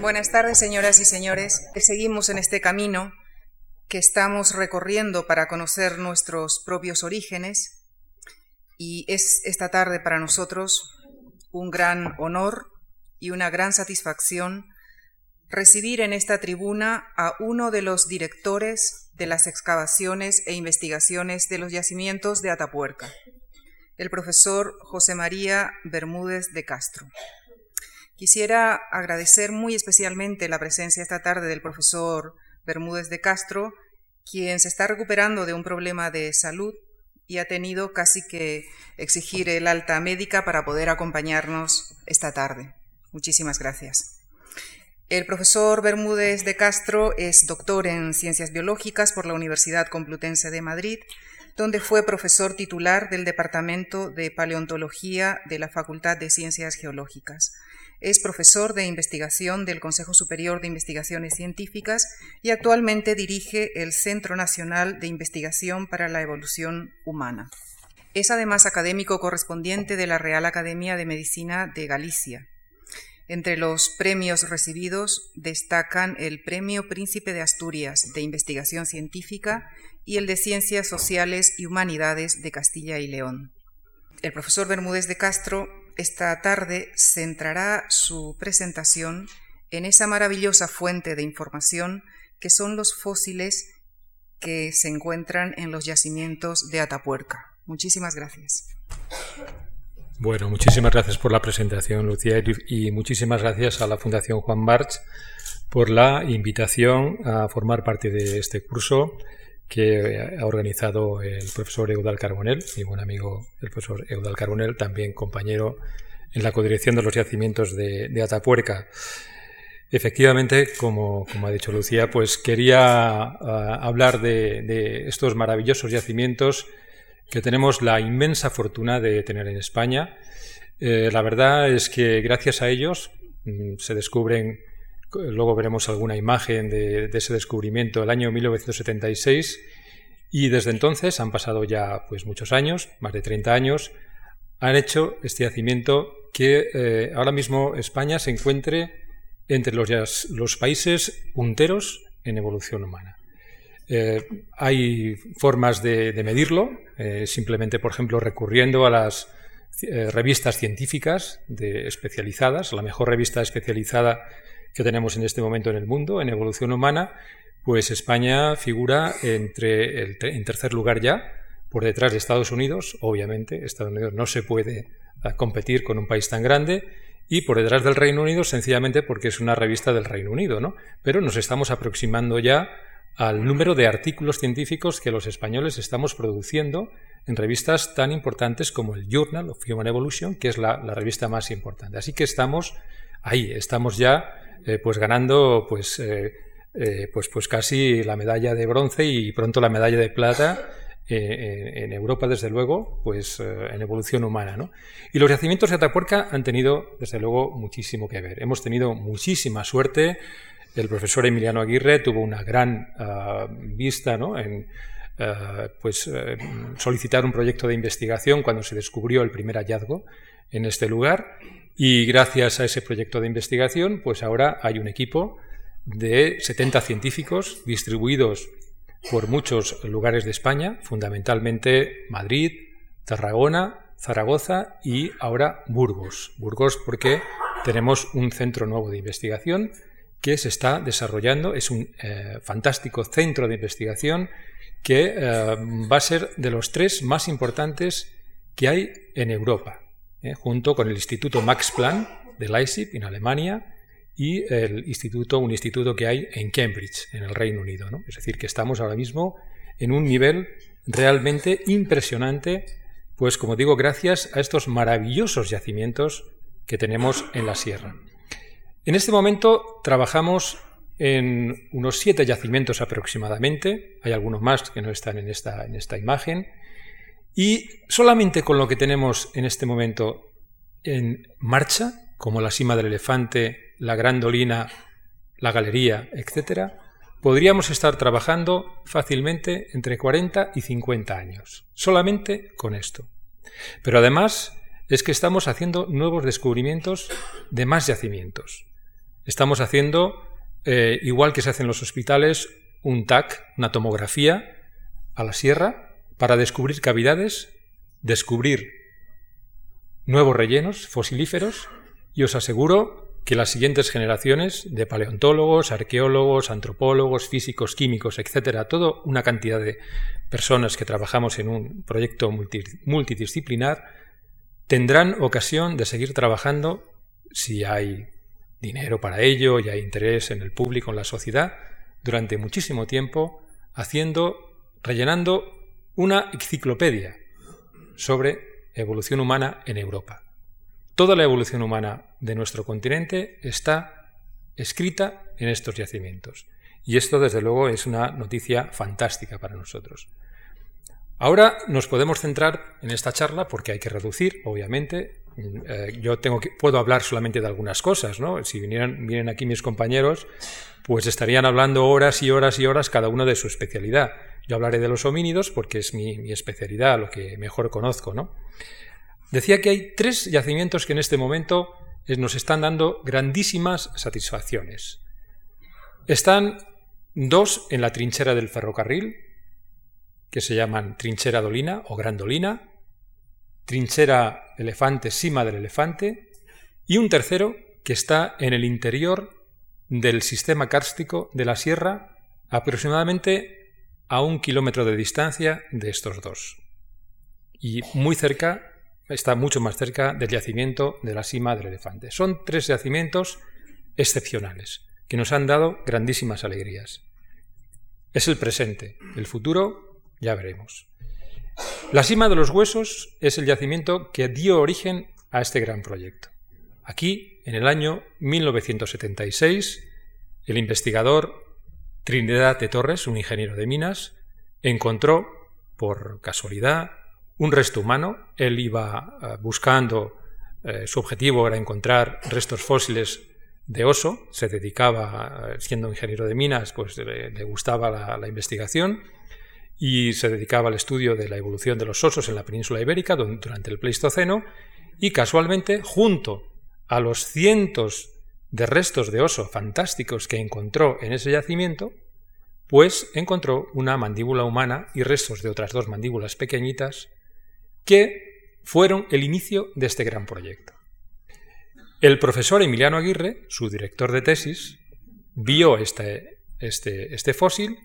Buenas tardes, señoras y señores. Seguimos en este camino que estamos recorriendo para conocer nuestros propios orígenes y es esta tarde para nosotros un gran honor y una gran satisfacción recibir en esta tribuna a uno de los directores de las excavaciones e investigaciones de los yacimientos de Atapuerca, el profesor José María Bermúdez de Castro. Quisiera agradecer muy especialmente la presencia esta tarde del profesor Bermúdez de Castro, quien se está recuperando de un problema de salud y ha tenido casi que exigir el alta médica para poder acompañarnos esta tarde. Muchísimas gracias. El profesor Bermúdez de Castro es doctor en Ciencias Biológicas por la Universidad Complutense de Madrid, donde fue profesor titular del Departamento de Paleontología de la Facultad de Ciencias Geológicas. Es profesor de investigación del Consejo Superior de Investigaciones Científicas y actualmente dirige el Centro Nacional de Investigación para la Evolución Humana. Es además académico correspondiente de la Real Academia de Medicina de Galicia. Entre los premios recibidos destacan el Premio Príncipe de Asturias de Investigación Científica y el de Ciencias Sociales y Humanidades de Castilla y León. El profesor Bermúdez de Castro esta tarde centrará su presentación en esa maravillosa fuente de información que son los fósiles que se encuentran en los yacimientos de Atapuerca. Muchísimas gracias. Bueno, muchísimas gracias por la presentación, Lucía, y muchísimas gracias a la Fundación Juan March por la invitación a formar parte de este curso que ha organizado el profesor Eudal Carbonel, mi buen amigo el profesor Eudal Carbonel, también compañero en la codirección de los yacimientos de, Atapuerca. Efectivamente, como, ha dicho Lucía, pues quería ah, hablar de, estos maravillosos yacimientos que tenemos la inmensa fortuna de tener en España. Eh, la verdad es que gracias a ellos mm, se descubren luego veremos alguna imagen de, ese descubrimiento el año 1976 y desde entonces han pasado ya pues muchos años, más de 30 años, han hecho este yacimiento que eh, ahora mismo España se encuentre entre los, los países punteros en evolución humana. Eh, hay formas de, medirlo, eh, simplemente, por ejemplo, recurriendo a las revistas científicas de, especializadas. La mejor revista especializada que tenemos en este momento en el mundo, en evolución humana, pues España figura entre el en tercer lugar ya, por detrás de Estados Unidos, obviamente, Estados Unidos no se puede ah, competir con un país tan grande, y por detrás del Reino Unido sencillamente porque es una revista del Reino Unido, ¿no? Pero nos estamos aproximando ya al número de artículos científicos que los españoles estamos produciendo en revistas tan importantes como el Journal of Human Evolution, que es la revista más importante. Así que estamos ahí, estamos ya eh, pues ganando pues, eh, eh, pues, pues casi la medalla de bronce y pronto la medalla de plata en Europa, desde luego, pues en evolución humana. ¿no? Y los yacimientos de Atapuerca han tenido, desde luego, muchísimo que ver. Hemos tenido muchísima suerte. El profesor Emiliano Aguirre tuvo una gran ah, vista ¿no? en pues, solicitar un proyecto de investigación cuando se descubrió el primer hallazgo en este lugar y gracias a ese proyecto de investigación, pues ahora hay un equipo de 70 científicos distribuidos por muchos lugares de España, fundamentalmente Madrid, Tarragona, Zaragoza y ahora Burgos. Burgos porque tenemos un centro nuevo de investigación que se está desarrollando. Es un eh, fantástico centro de investigación que eh, va a ser de los tres más importantes que hay en Europa. ¿Eh? junto con el Instituto Max Planck de Leipzig, en Alemania, y el instituto, un instituto que hay en Cambridge, en el Reino Unido. Es decir, que estamos ahora mismo en un nivel realmente impresionante, pues como digo, gracias a estos maravillosos yacimientos que tenemos en la sierra. En este momento trabajamos en unos siete yacimientos aproximadamente, hay algunos más que no están en esta, en esta imagen, y solamente con lo que tenemos en este momento en marcha, como la cima del elefante, la gran dolina, la galería, etc., podríamos estar trabajando fácilmente entre 40 y 50 años, solamente con esto. Pero además es que estamos haciendo nuevos descubrimientos de más yacimientos. Estamos haciendo, eh, igual que se hace en los hospitales, un TAC, una tomografía a la sierra para descubrir cavidades, descubrir nuevos rellenos fosilíferos y os aseguro que las siguientes generaciones de paleontólogos, arqueólogos, antropólogos, físicos, químicos, etcétera, toda una cantidad de personas que trabajamos en un proyecto multidisciplinar, tendrán ocasión de seguir trabajando si hay dinero para ello y hay interés en el público, en la sociedad, durante muchísimo tiempo, haciendo, rellenando una enciclopedia sobre evolución humana en Europa. Toda la evolución humana de nuestro continente está escrita en estos yacimientos. Y esto, desde luego, es una noticia fantástica para nosotros. Ahora nos podemos centrar en esta charla porque hay que reducir, obviamente. Eh, yo tengo que, puedo hablar solamente de algunas cosas, ¿no? Si vinieran, vienen aquí mis compañeros, pues estarían hablando horas y horas y horas cada uno de su especialidad. Yo hablaré de los homínidos porque es mi, especialidad, lo que mejor conozco, ¿no? Decía que hay tres yacimientos que en este momento eh, nos están dando grandísimas satisfacciones. Están dos en la trinchera del ferrocarril, que se llaman trinchera Dolina o Grandolina, trinchera Elefante, cima del elefante, y un tercero que está en el interior del sistema kárstico de la sierra, aproximadamente a un kilómetro de distancia de estos dos, y muy cerca está mucho más cerca del yacimiento de la cima del elefante. Son tres yacimientos excepcionales que nos han dado grandísimas alegrías. Es el presente, el futuro ya veremos. La cima de los huesos es el yacimiento que dio origen a este gran proyecto. Aquí, en el año 1976, el investigador Trinidad de Torres, un ingeniero de minas, encontró, por casualidad, un resto humano. Él iba eh, buscando, eh, su objetivo era encontrar restos fósiles de oso, se dedicaba, eh, siendo ingeniero de minas, pues le, gustaba la, investigación y se dedicaba al estudio de la evolución de los osos en la península ibérica durante el Pleistoceno y casualmente, junto a los cientos de restos de oso fantásticos que encontró en ese yacimiento, pues encontró una mandíbula humana y restos de otras dos mandíbulas pequeñitas que fueron el inicio de este gran proyecto. El profesor Emiliano Aguirre, su director de tesis, vio este, este, este fósil.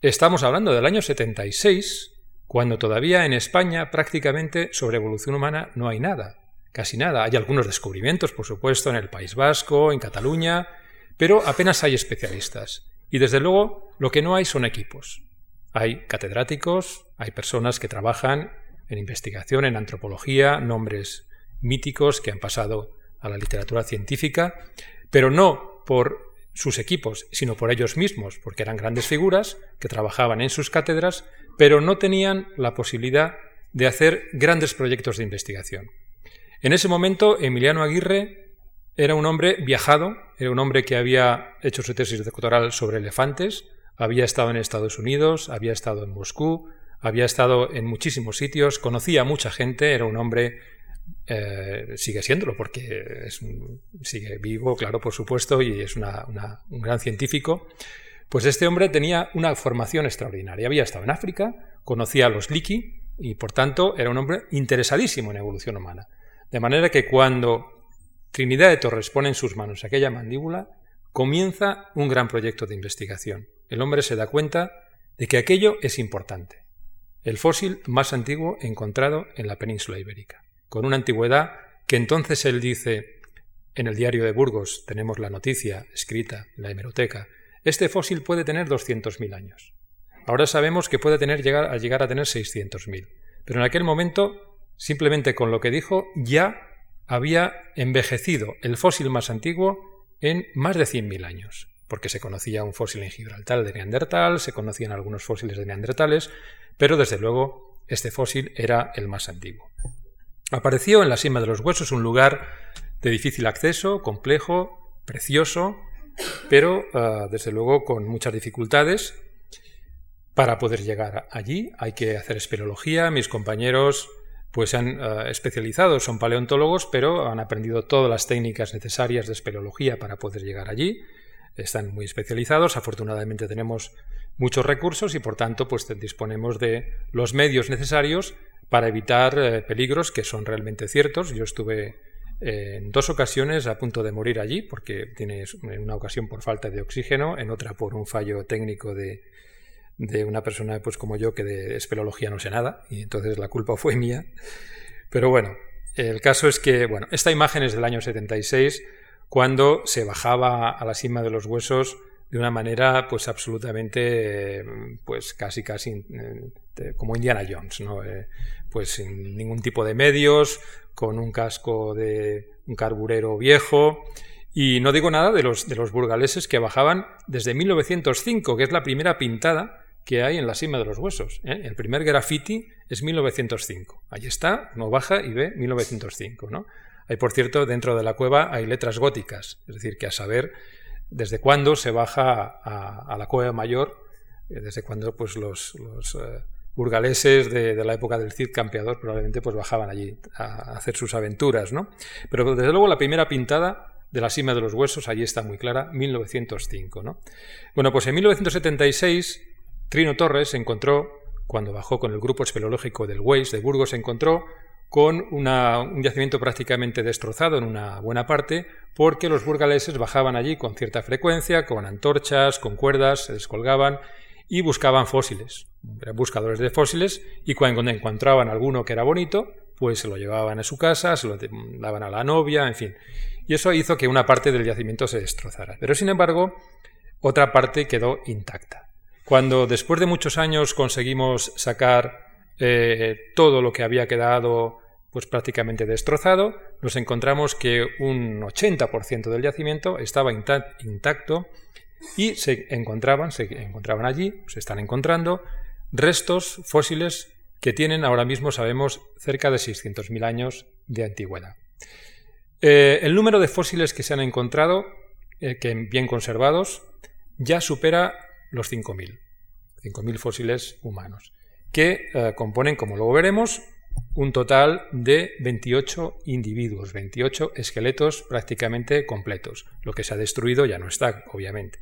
Estamos hablando del año 76, cuando todavía en España prácticamente sobre evolución humana no hay nada, casi nada. Hay algunos descubrimientos, por supuesto, en el País Vasco, en Cataluña, pero apenas hay especialistas. Y desde luego lo que no hay son equipos. Hay catedráticos, hay personas que trabajan en investigación, en antropología, nombres míticos que han pasado a la literatura científica, pero no por sus equipos, sino por ellos mismos, porque eran grandes figuras que trabajaban en sus cátedras, pero no tenían la posibilidad de hacer grandes proyectos de investigación. En ese momento, Emiliano Aguirre era un hombre viajado, era un hombre que había hecho su tesis doctoral sobre elefantes, había estado en Estados Unidos, había estado en Moscú, había estado en muchísimos sitios, conocía a mucha gente, era un hombre, eh, sigue siéndolo porque sigue vivo, claro, por supuesto, y es un gran científico. Pues este hombre tenía una formación extraordinaria. Había estado en África, conocía a los Liki y por tanto era un hombre interesadísimo en evolución humana. De manera que cuando Trinidad de Torres pone en sus manos aquella mandíbula, comienza un gran proyecto de investigación. El hombre se da cuenta de que aquello es importante el fósil más antiguo encontrado en la península ibérica, con una antigüedad que entonces él dice, en el diario de Burgos tenemos la noticia escrita en la hemeroteca, este fósil puede tener 200.000 años. Ahora sabemos que puede tener, llegar, a llegar a tener 600.000, pero en aquel momento, simplemente con lo que dijo, ya había envejecido el fósil más antiguo en más de 100.000 años, porque se conocía un fósil en Gibraltar de Neandertal, se conocían algunos fósiles de Neandertales, pero desde luego este fósil era el más antiguo. Apareció en la cima de los huesos un lugar de difícil acceso, complejo, precioso, pero ah, desde luego con muchas dificultades. Para poder llegar allí hay que hacer espeleología. Mis compañeros pues se han eh, especializado, son paleontólogos, pero han aprendido todas las técnicas necesarias de espeleología para poder llegar allí. Están muy especializados. Afortunadamente tenemos muchos recursos y por tanto pues disponemos de los medios necesarios para evitar eh, peligros que son realmente ciertos. Yo estuve eh, en dos ocasiones a punto de morir allí porque tiene en una ocasión por falta de oxígeno, en otra por un fallo técnico de, de una persona pues como yo que de espeleología no sé nada y entonces la culpa fue mía. Pero bueno, el caso es que, bueno, esta imagen es del año 76 cuando se bajaba a la cima de los huesos de una manera pues absolutamente pues casi casi eh, como Indiana Jones, ¿no? Eh, pues sin ningún tipo de medios, con un casco de un carburero viejo y no digo nada de los, de los burgaleses que bajaban desde 1905, que es la primera pintada que hay en la cima de los huesos. ¿eh? El primer graffiti es 1905. Ahí está, no baja y ve 1905. ¿no? Hay, por cierto, dentro de la cueva hay letras góticas, es decir, que a saber desde cuándo se baja a, la cueva mayor, eh, desde cuándo pues, los, eh, burgaleses de, la época del Cid campeador probablemente pues, bajaban allí a, hacer sus aventuras. ¿no? Pero desde luego la primera pintada de la cima de los huesos, allí está muy clara, 1905. ¿no? Bueno, pues en 1976 Trino Torres se encontró, cuando bajó con el grupo espeleológico del Weiss de Burgos, se encontró con un yacimiento prácticamente destrozado en una buena parte, porque los burgaleses bajaban allí con cierta frecuencia, con antorchas, con cuerdas, se descolgaban y buscaban fósiles. Eran buscadores de fósiles y cuando encontraban alguno que era bonito, pues se lo llevaban a su casa, se lo daban a la novia, en fin. Y eso hizo que una parte del yacimiento se destrozara. Pero sin embargo, otra parte quedó intacta. Cuando después de muchos años conseguimos sacar eh, todo lo que había quedado pues prácticamente destrozado, nos encontramos que un 80% del yacimiento estaba intacto y se encontraban, se encontraban allí, se están encontrando restos fósiles que tienen ahora mismo, sabemos, cerca de 600.000 años de antigüedad. Eh, el número de fósiles que se han encontrado, eh, que bien conservados, ya supera los 5.000. 5.000 fósiles humanos, que eh, componen, como luego veremos, un total de 28 individuos, 28 esqueletos prácticamente completos. Lo que se ha destruido ya no está, obviamente.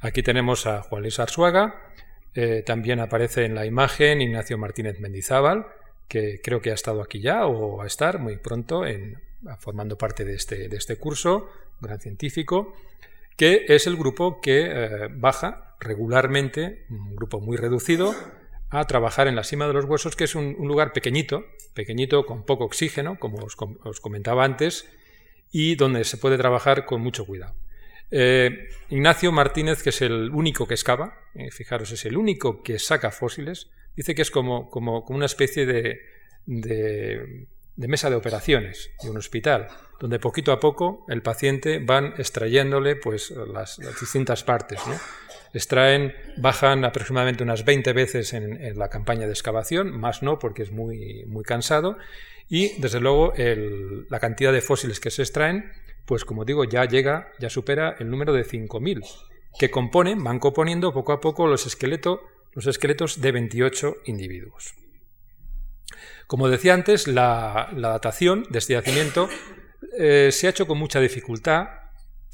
Aquí tenemos a Juan Luis Arzuaga, eh, también aparece en la imagen Ignacio Martínez Mendizábal, que creo que ha estado aquí ya o va a estar muy pronto en, formando parte de este, de este curso, gran científico que es el grupo que eh, baja regularmente, un grupo muy reducido, a trabajar en la cima de los huesos, que es un, lugar pequeñito, pequeñito con poco oxígeno, como os, comentaba antes, y donde se puede trabajar con mucho cuidado. Eh, Ignacio Martínez, que es el único que excava, eh, fijaros, es el único que saca fósiles, dice que es como, como, como una especie de, de de mesa de operaciones de un hospital, donde poquito a poco el paciente van extrayéndole pues, las, distintas partes. Extraen, bajan aproximadamente unas 20 veces en, la campaña de excavación, más no porque es muy, muy cansado, y desde luego la cantidad de fósiles que se extraen, pues como digo, ya llega, ya supera el número de 5.000, que componen, van componiendo poco a poco los, esqueletos los esqueletos de 28 individuos. Como decía antes, la, datación de este yacimiento eh, se ha hecho con mucha dificultad,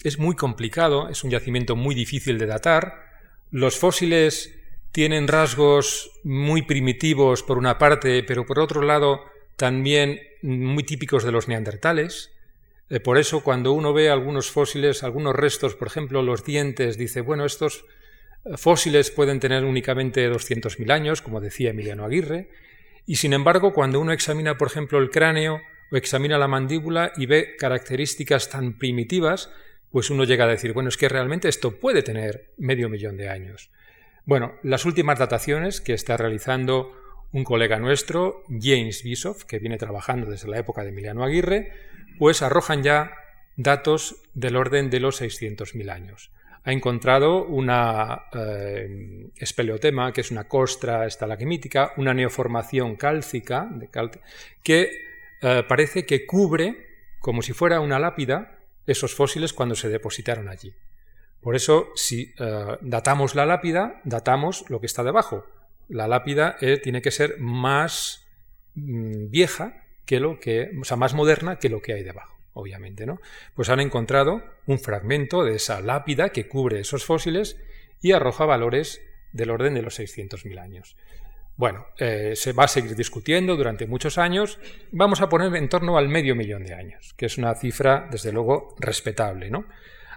es muy complicado, es un yacimiento muy difícil de datar, los fósiles tienen rasgos muy primitivos por una parte, pero por otro lado también muy típicos de los neandertales. Eh, por eso cuando uno ve algunos fósiles, algunos restos, por ejemplo los dientes, dice, bueno, estos fósiles pueden tener únicamente 200.000 años, como decía Emiliano Aguirre, y sin embargo, cuando uno examina, por ejemplo, el cráneo o examina la mandíbula y ve características tan primitivas, pues uno llega a decir, bueno, es que realmente esto puede tener medio millón de años. Bueno, las últimas dataciones que está realizando un colega nuestro, James Bischoff, que viene trabajando desde la época de Emiliano Aguirre, pues arrojan ya datos del orden de los 600.000 años ha encontrado una eh, espeleotema, que es una costra estalagmítica, una neoformación cálcica, que eh, parece que cubre, como si fuera una lápida, esos fósiles cuando se depositaron allí. Por eso, si eh, datamos la lápida, datamos lo que está debajo. La lápida tiene que ser más mm, vieja que lo que, o sea, más moderna que lo que hay debajo, obviamente, ¿no? Pues han encontrado un fragmento de esa lápida que cubre esos fósiles y arroja valores del orden de los 600.000 años. Bueno, eh, se va a seguir discutiendo durante muchos años. Vamos a poner en torno al medio millón de años, que es una cifra, desde luego, respetable, ¿no?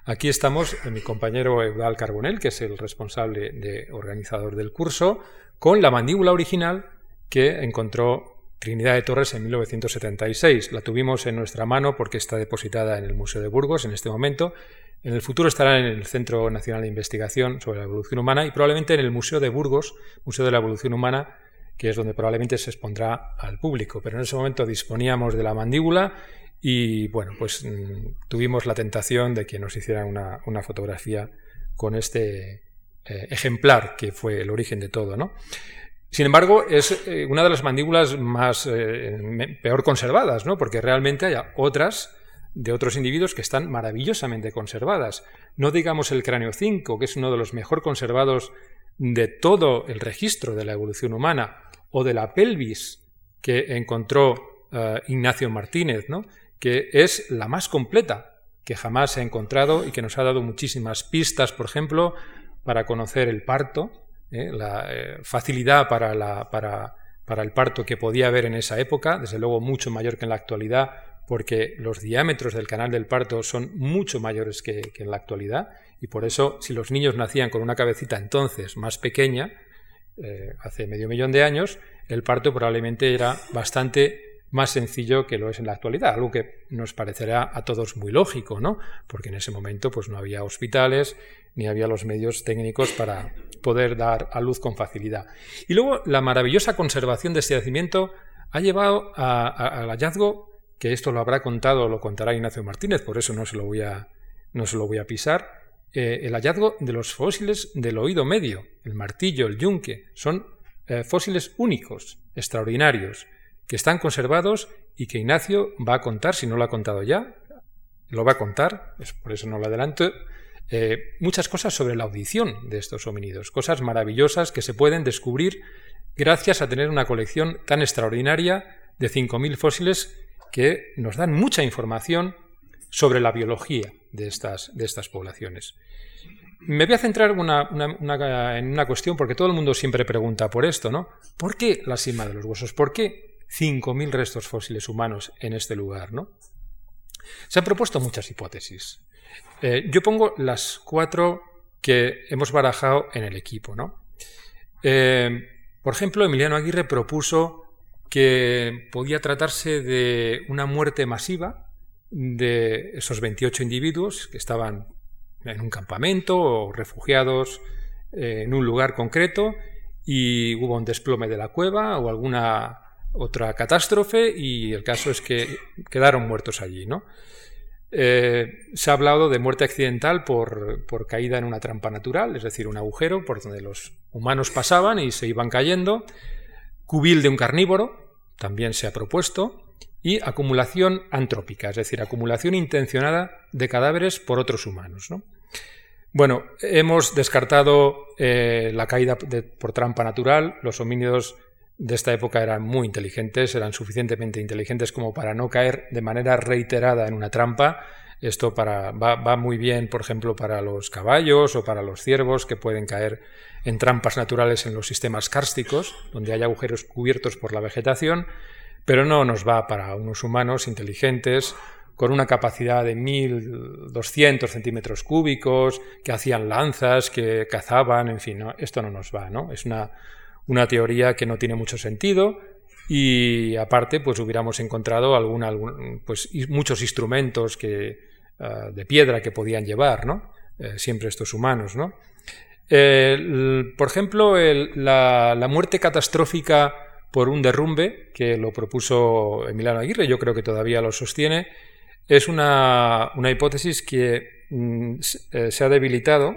Aquí estamos, eh, mi compañero Eudal Carbonel, que es el responsable de organizador del curso, con la mandíbula original que encontró Trinidad de Torres en 1976. La tuvimos en nuestra mano porque está depositada en el Museo de Burgos en este momento. En el futuro estará en el Centro Nacional de Investigación sobre la Evolución Humana y probablemente en el Museo de Burgos, Museo de la Evolución Humana, que es donde probablemente se expondrá al público. Pero en ese momento disponíamos de la mandíbula y bueno, pues mm, tuvimos la tentación de que nos hicieran una, fotografía con este eh, ejemplar que fue el origen de todo, ¿no? Sin embargo, es eh, una de las mandíbulas más eh, peor conservadas, ¿no? Porque realmente hay otras de otros individuos que están maravillosamente conservadas. No digamos el cráneo 5, que es uno de los mejor conservados de todo el registro de la evolución humana, o de la pelvis que encontró eh, Ignacio Martínez, ¿no? que es la más completa que jamás se ha encontrado y que nos ha dado muchísimas pistas, por ejemplo, para conocer el parto, ¿eh? la eh, facilidad para, la, para, para el parto que podía haber en esa época, desde luego mucho mayor que en la actualidad, porque los diámetros del canal del parto son mucho mayores que, que, en la actualidad, y por eso si los niños nacían con una cabecita entonces más pequeña, eh, hace medio millón de años, el parto probablemente era bastante más sencillo que lo es en la actualidad, algo que nos parecerá a todos muy lógico, ¿no? Porque en ese momento pues no había hospitales ni había los medios técnicos para poder dar a luz con facilidad. Y luego la maravillosa conservación de este yacimiento ha llevado al hallazgo, que esto lo habrá contado, lo contará Ignacio Martínez, por eso no se lo voy a, no se lo voy a pisar, eh, el hallazgo de los fósiles del oído medio, el martillo, el yunque, son eh, fósiles únicos, extraordinarios, que están conservados y que Ignacio va a contar, si no lo ha contado ya, lo va a contar, es por eso no lo adelanto, eh, muchas cosas sobre la audición de estos homínidos, cosas maravillosas que se pueden descubrir gracias a tener una colección tan extraordinaria de 5.000 fósiles que nos dan mucha información sobre la biología de estas, de estas poblaciones. Me voy a centrar en una cuestión porque todo el mundo siempre pregunta por esto, ¿no? ¿Por qué la cima de los huesos? ¿Por qué 5.000 restos fósiles humanos en este lugar. ¿no? Se han propuesto muchas hipótesis. Eh, yo pongo las cuatro que hemos barajado en el equipo. ¿no? Eh, por ejemplo, Emiliano Aguirre propuso que podía tratarse de una muerte masiva de esos 28 individuos que estaban en un campamento o refugiados eh, en un lugar concreto y hubo un desplome de la cueva o alguna otra catástrofe y el caso es que quedaron muertos allí, ¿no? Eh, se ha hablado de muerte accidental por, por, caída en una trampa natural, es decir, un agujero por donde los humanos pasaban y se iban cayendo, cubil de un carnívoro, también se ha propuesto, y acumulación antrópica, es decir, acumulación intencionada de cadáveres por otros humanos. ¿no? Bueno, hemos descartado eh, la caída por trampa natural, los homínidos de esta época eran muy inteligentes, eran suficientemente inteligentes como para no caer de manera reiterada en una trampa. Esto para, va, muy bien, por ejemplo, para los caballos o para los ciervos que pueden caer en trampas naturales en los sistemas kársticos, donde hay agujeros cubiertos por la vegetación, pero no nos va para unos humanos inteligentes con una capacidad de 1.200 centímetros cúbicos, que hacían lanzas, que cazaban, en fin, esto no nos va, ¿no? Es una una teoría que no tiene mucho sentido y aparte pues hubiéramos encontrado pues, muchos instrumentos que, ah, de piedra que podían llevar, ¿no? Eh, siempre estos humanos, ¿no? por ejemplo, la, muerte catastrófica por un derrumbe, que lo propuso Emiliano Aguirre, yo creo que todavía lo sostiene, es una, hipótesis que mm, eh, se ha debilitado,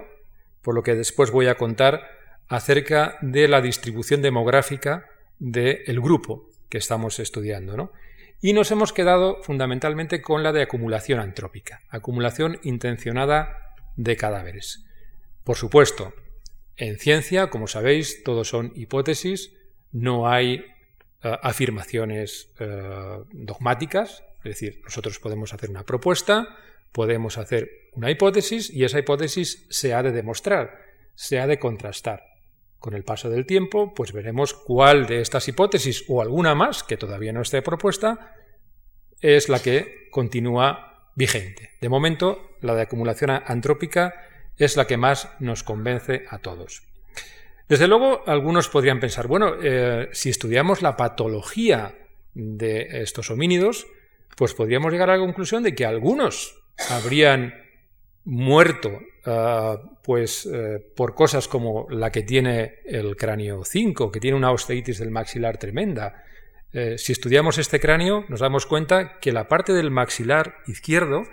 por lo que después voy a contar, acerca de la distribución demográfica del grupo que estamos estudiando. Y nos hemos quedado fundamentalmente con la de acumulación antrópica, acumulación intencionada de cadáveres. Por supuesto, en ciencia, como sabéis, todo son hipótesis, no hay eh, afirmaciones eh, dogmáticas, es decir, nosotros podemos hacer una propuesta, podemos hacer una hipótesis y esa hipótesis se ha de demostrar, se ha de contrastar. Con el paso del tiempo, pues veremos cuál de estas hipótesis o alguna más que todavía no esté propuesta es la que continúa vigente. De momento, la de acumulación antrópica es la que más nos convence a todos. Desde luego, algunos podrían pensar, bueno, eh, si estudiamos la patología de estos homínidos, pues podríamos llegar a la conclusión de que algunos habrían muerto ah, pues eh, por cosas como la que tiene el cráneo 5, que tiene una osteitis del maxilar tremenda. Eh, si estudiamos este cráneo, nos damos cuenta que la parte del maxilar izquierdo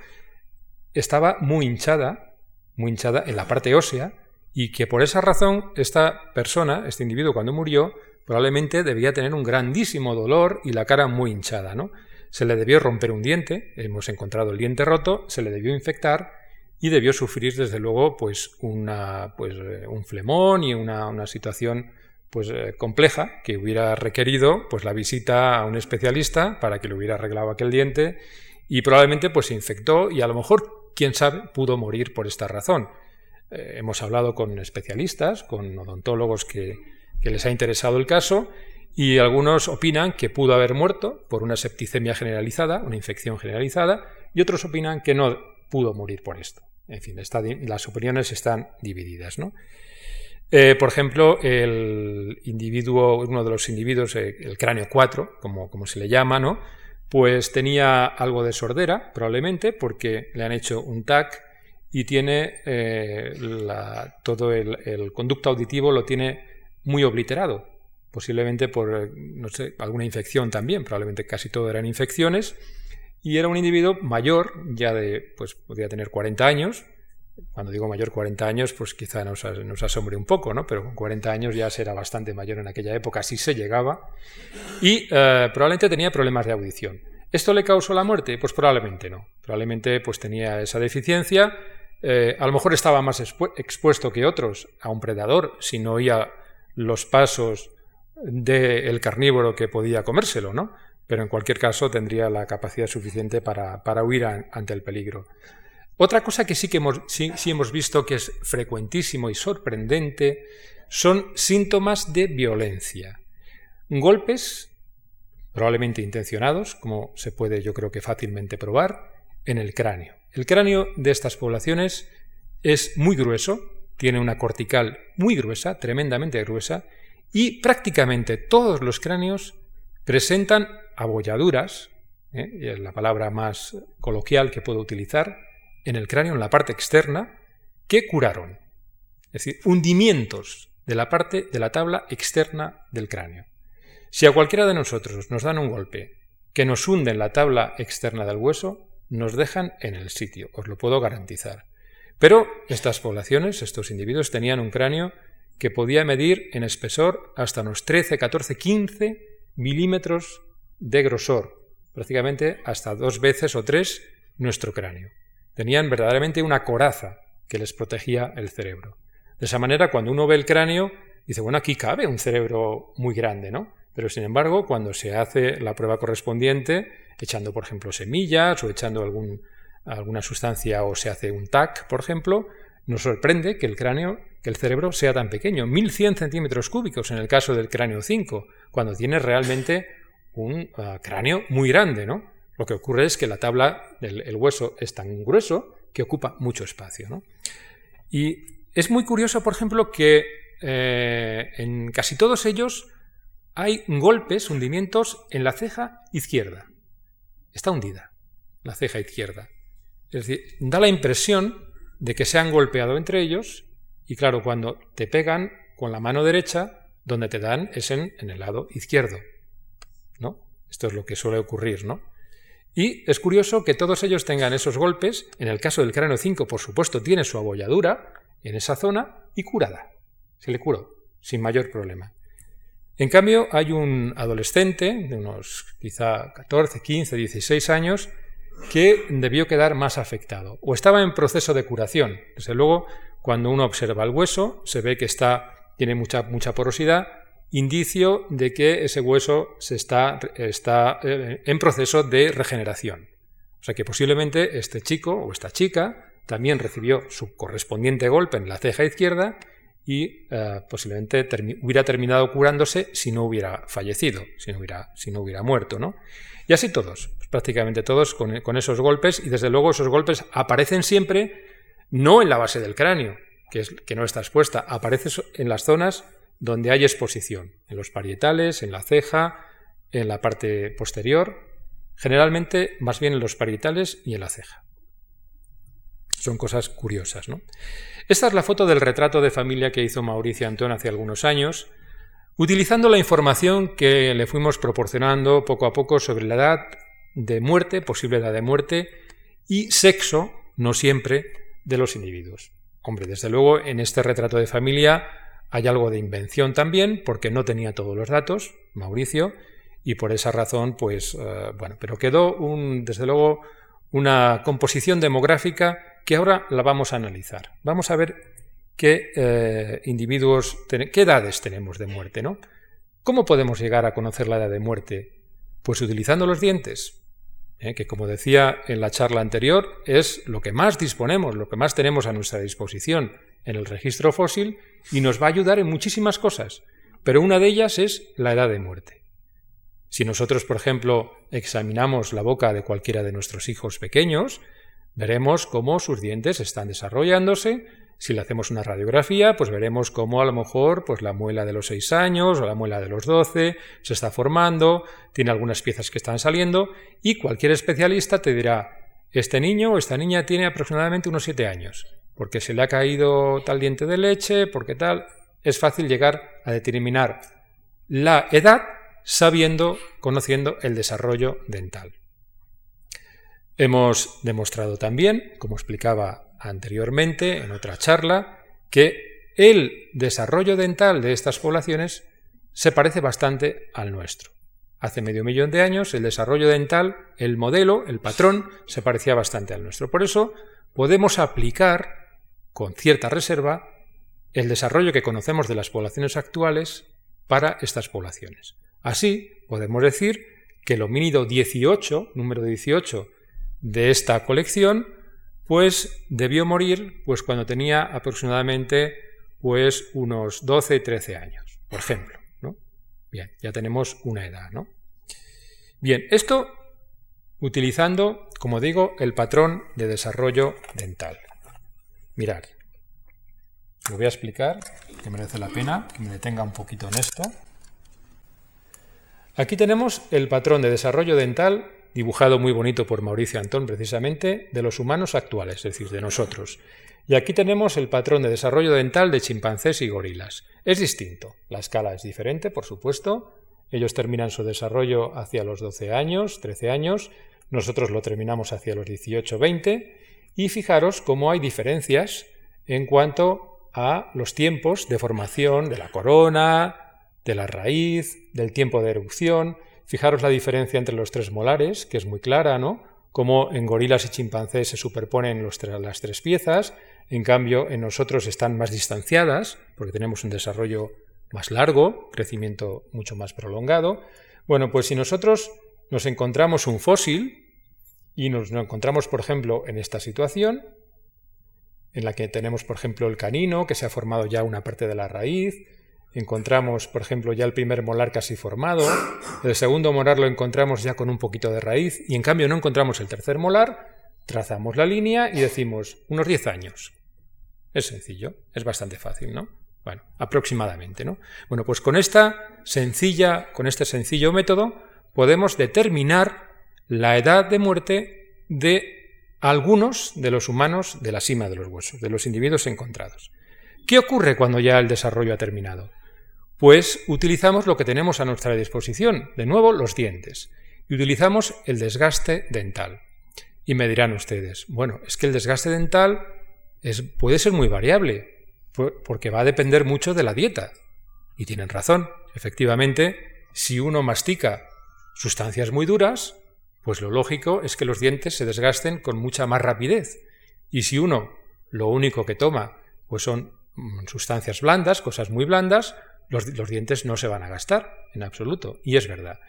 estaba muy hinchada, muy hinchada en la parte ósea, y que por esa razón esta persona, este individuo cuando murió, probablemente debía tener un grandísimo dolor y la cara muy hinchada, ¿no? Se le debió romper un diente, hemos encontrado el diente roto, se le debió infectar y debió sufrir desde luego pues, una, pues eh, un flemón y una, una situación pues eh, compleja que hubiera requerido pues la visita a un especialista para que le hubiera arreglado aquel diente y probablemente pues se infectó y a lo mejor quién sabe pudo morir por esta razón eh, hemos hablado con especialistas, con odontólogos que, les ha interesado el caso y algunos opinan que pudo haber muerto por una septicemia generalizada, una infección generalizada, y otros opinan que no pudo morir por esto. En fin, las opiniones están divididas. Eh, por ejemplo, el individuo, uno de los individuos, eh, el cráneo 4, como, como se le llama, ¿no? pues tenía algo de sordera, probablemente, porque le han hecho un TAC y tiene eh, todo el, conducto auditivo lo tiene muy obliterado, posiblemente por no sé, alguna infección también, probablemente casi todo eran infecciones, y era un individuo mayor, ya de, pues podría tener 40 años, cuando digo mayor 40 años, pues quizá nos, asombre un poco, ¿no? Pero con 40 años ya será bastante mayor en aquella época, si se llegaba, y eh, probablemente tenía problemas de audición. ¿Esto le causó la muerte? Pues probablemente no. Probablemente pues tenía esa deficiencia, eh, a lo mejor estaba más expuesto que otros a un predador si no oía los pasos del carnívoro que podía comérselo, ¿no? Pero en cualquier caso tendría la capacidad suficiente para, huir ante el peligro. Otra cosa que sí que hemos, sí hemos visto que es frecuentísimo y sorprendente son síntomas de violencia. Golpes, probablemente intencionados, como se puede yo creo que fácilmente probar, en el cráneo. El cráneo de estas poblaciones es muy grueso, tiene una cortical muy gruesa, tremendamente gruesa, y prácticamente todos los cráneos presentan abolladuras, ¿eh? es la palabra más coloquial que puedo utilizar, en el cráneo, en la parte externa, que curaron. Es decir, hundimientos de la parte de la tabla externa del cráneo. Si a cualquiera de nosotros nos dan un golpe que nos hunde en la tabla externa del hueso, nos dejan en el sitio, os lo puedo garantizar. Pero estas poblaciones, estos individuos, tenían un cráneo que podía medir en espesor hasta unos 13, 14, 15 milímetros de grosor, prácticamente hasta dos veces o tres nuestro cráneo. Tenían verdaderamente una coraza que les protegía el cerebro. De esa manera, cuando uno ve el cráneo, dice, bueno, aquí cabe un cerebro muy grande, ¿no? Pero sin embargo, cuando se hace la prueba correspondiente, echando por ejemplo semillas o echando algún, alguna sustancia o se hace un TAC, por ejemplo, nos sorprende que el cráneo, que el cerebro sea tan pequeño, 1100 centímetros cúbicos en el caso del cráneo 5, cuando tiene realmente un ah, cráneo muy grande, ¿no? Lo que ocurre es que la tabla del hueso es tan grueso que ocupa mucho espacio, ¿no? Y es muy curioso, por ejemplo, que eh, en casi todos ellos hay golpes, hundimientos en la ceja izquierda. Está hundida la ceja izquierda. Es decir, da la impresión de que se han golpeado entre ellos y claro, cuando te pegan con la mano derecha, donde te dan es en, en el lado izquierdo. Esto es lo que suele ocurrir, ¿no? Y es curioso que todos ellos tengan esos golpes. En el caso del cráneo 5, por supuesto, tiene su abolladura en esa zona y curada. Se le curó, sin mayor problema. En cambio, hay un adolescente de unos quizá 14, 15, 16 años que debió quedar más afectado o estaba en proceso de curación. Desde luego, cuando uno observa el hueso, se ve que está, tiene mucha, mucha porosidad indicio de que ese hueso se está, está eh, en proceso de regeneración. O sea que posiblemente este chico o esta chica también recibió su correspondiente golpe en la ceja izquierda y eh, posiblemente hubiera terminado curándose si no hubiera fallecido, si no hubiera, si no hubiera muerto, ¿no? Y así todos, pues prácticamente todos con, con, esos golpes, y desde luego esos golpes aparecen siempre no en la base del cráneo, que, es, que no está expuesta, aparece en las zonas donde hay exposición, en los parietales, en la ceja, en la parte posterior, generalmente más bien en los parietales y en la ceja. Son cosas curiosas, ¿no? Esta es la foto del retrato de familia que hizo Mauricio Antón hace algunos años, utilizando la información que le fuimos proporcionando poco a poco sobre la edad de muerte, posible edad de muerte, y sexo, no siempre, de los individuos. Hombre, desde luego en este retrato de familia hay algo de invención también, porque no tenía todos los datos, Mauricio, y por esa razón, pues, eh, bueno, pero quedó un, desde luego, una composición demográfica que ahora la vamos a analizar. Vamos a ver qué eh, individuos, qué edades tenemos de muerte, ¿no? ¿Cómo podemos llegar a conocer la edad de muerte? Pues utilizando los dientes, ¿eh? que como decía en la charla anterior, es lo que más disponemos, lo que más tenemos a nuestra disposición en el registro fósil y nos va a ayudar en muchísimas cosas, pero una de ellas es la edad de muerte. Si nosotros, por ejemplo, examinamos la boca de cualquiera de nuestros hijos pequeños, veremos cómo sus dientes están desarrollándose. Si le hacemos una radiografía, pues veremos cómo a lo mejor pues la muela de los 6 años o la muela de los 12 se está formando, tiene algunas piezas que están saliendo y cualquier especialista te dirá, este niño o esta niña tiene aproximadamente unos 7 años, porque se le ha caído tal diente de leche, porque tal, es fácil llegar a determinar la edad sabiendo, conociendo el desarrollo dental. Hemos demostrado también, como explicaba anteriormente en otra charla, que el desarrollo dental de estas poblaciones se parece bastante al nuestro. Hace medio millón de años el desarrollo dental, el modelo, el patrón, se parecía bastante al nuestro. Por eso podemos aplicar con cierta reserva el desarrollo que conocemos de las poblaciones actuales para estas poblaciones. Así, podemos decir que el homínido 18, número 18 de esta colección, pues debió morir pues cuando tenía aproximadamente pues unos 12, 13 años, por ejemplo, ¿no? Bien, ya tenemos una edad, ¿no? Bien, esto utilizando, como digo, el patrón de desarrollo dental. Mirad, lo voy a explicar, que merece la pena que me detenga un poquito en esto. Aquí tenemos el patrón de desarrollo dental, dibujado muy bonito por Mauricio Antón precisamente, de los humanos actuales, es decir, de nosotros. Y aquí tenemos el patrón de desarrollo dental de chimpancés y gorilas. Es distinto, la escala es diferente, por supuesto. Ellos terminan su desarrollo hacia los 12 años, 13 años, nosotros lo terminamos hacia los 18, 20, y fijaros cómo hay diferencias en cuanto a los tiempos de formación de la corona, de la raíz, del tiempo de erupción. Fijaros la diferencia entre los tres molares, que es muy clara, ¿no? Como en gorilas y chimpancés se superponen las tres piezas, en cambio en nosotros están más distanciadas, porque tenemos un desarrollo más largo, crecimiento mucho más prolongado. Bueno, pues si nosotros nos encontramos un fósil y nos encontramos, por ejemplo, en esta situación, en la que tenemos, por ejemplo, el canino, que se ha formado ya una parte de la raíz, encontramos, por ejemplo, ya el primer molar casi formado, el segundo molar lo encontramos ya con un poquito de raíz y en cambio no encontramos el tercer molar, trazamos la línea y decimos unos 10 años. Es sencillo, es bastante fácil, ¿no? Bueno, aproximadamente, ¿no? Bueno, pues con esta sencilla, con este sencillo método podemos determinar la edad de muerte de algunos de los humanos de la cima de los huesos, de los individuos encontrados. ¿Qué ocurre cuando ya el desarrollo ha terminado? Pues utilizamos lo que tenemos a nuestra disposición, de nuevo los dientes, y utilizamos el desgaste dental. Y me dirán ustedes, bueno, es que el desgaste dental es, puede ser muy variable, porque va a depender mucho de la dieta. Y tienen razón, efectivamente, si uno mastica sustancias muy duras, pues lo lógico es que los dientes se desgasten con mucha más rapidez. Y si uno lo único que toma pues son sustancias blandas, cosas muy blandas, los, los dientes no se van a gastar en absoluto, y es verdad.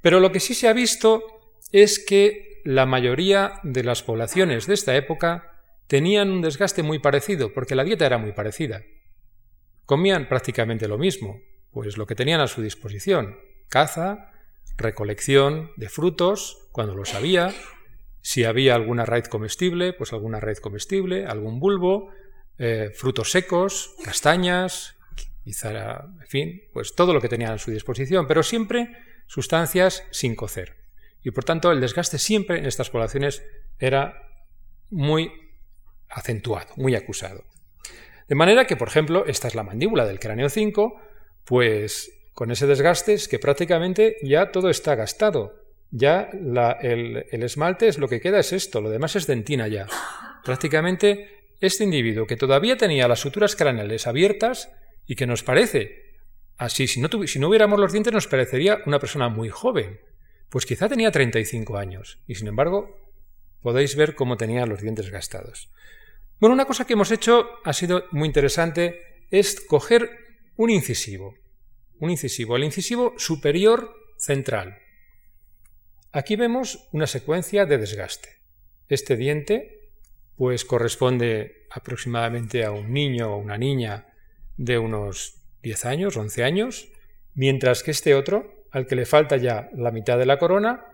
Pero lo que sí se ha visto es que la mayoría de las poblaciones de esta época tenían un desgaste muy parecido, porque la dieta era muy parecida. Comían prácticamente lo mismo, pues lo que tenían a su disposición, caza, recolección de frutos, cuando los había, si había alguna raíz comestible, pues alguna raíz comestible, algún bulbo, eh, frutos secos, castañas, quizá, en fin, pues todo lo que tenían a su disposición, pero siempre sustancias sin cocer. Y por tanto el desgaste siempre en estas poblaciones era muy acentuado, muy acusado. De manera que, por ejemplo, esta es la mandíbula del cráneo 5, pues con ese desgaste es que prácticamente ya todo está gastado. Ya el, esmalte es lo que queda es esto, lo demás es dentina ya. Prácticamente este individuo que todavía tenía las suturas craneales abiertas y que nos parece así, si no, si no hubiéramos los dientes nos parecería una persona muy joven, pues quizá tenía 35 años y sin embargo podéis ver cómo tenía los dientes gastados. Bueno, una cosa que hemos hecho ha sido muy interesante es coger un incisivo, un incisivo, el incisivo superior central. Aquí vemos una secuencia de desgaste. Este diente pues corresponde aproximadamente a un niño o una niña de unos 10 años, 11 años, mientras que este otro, al que le falta ya la mitad de la corona,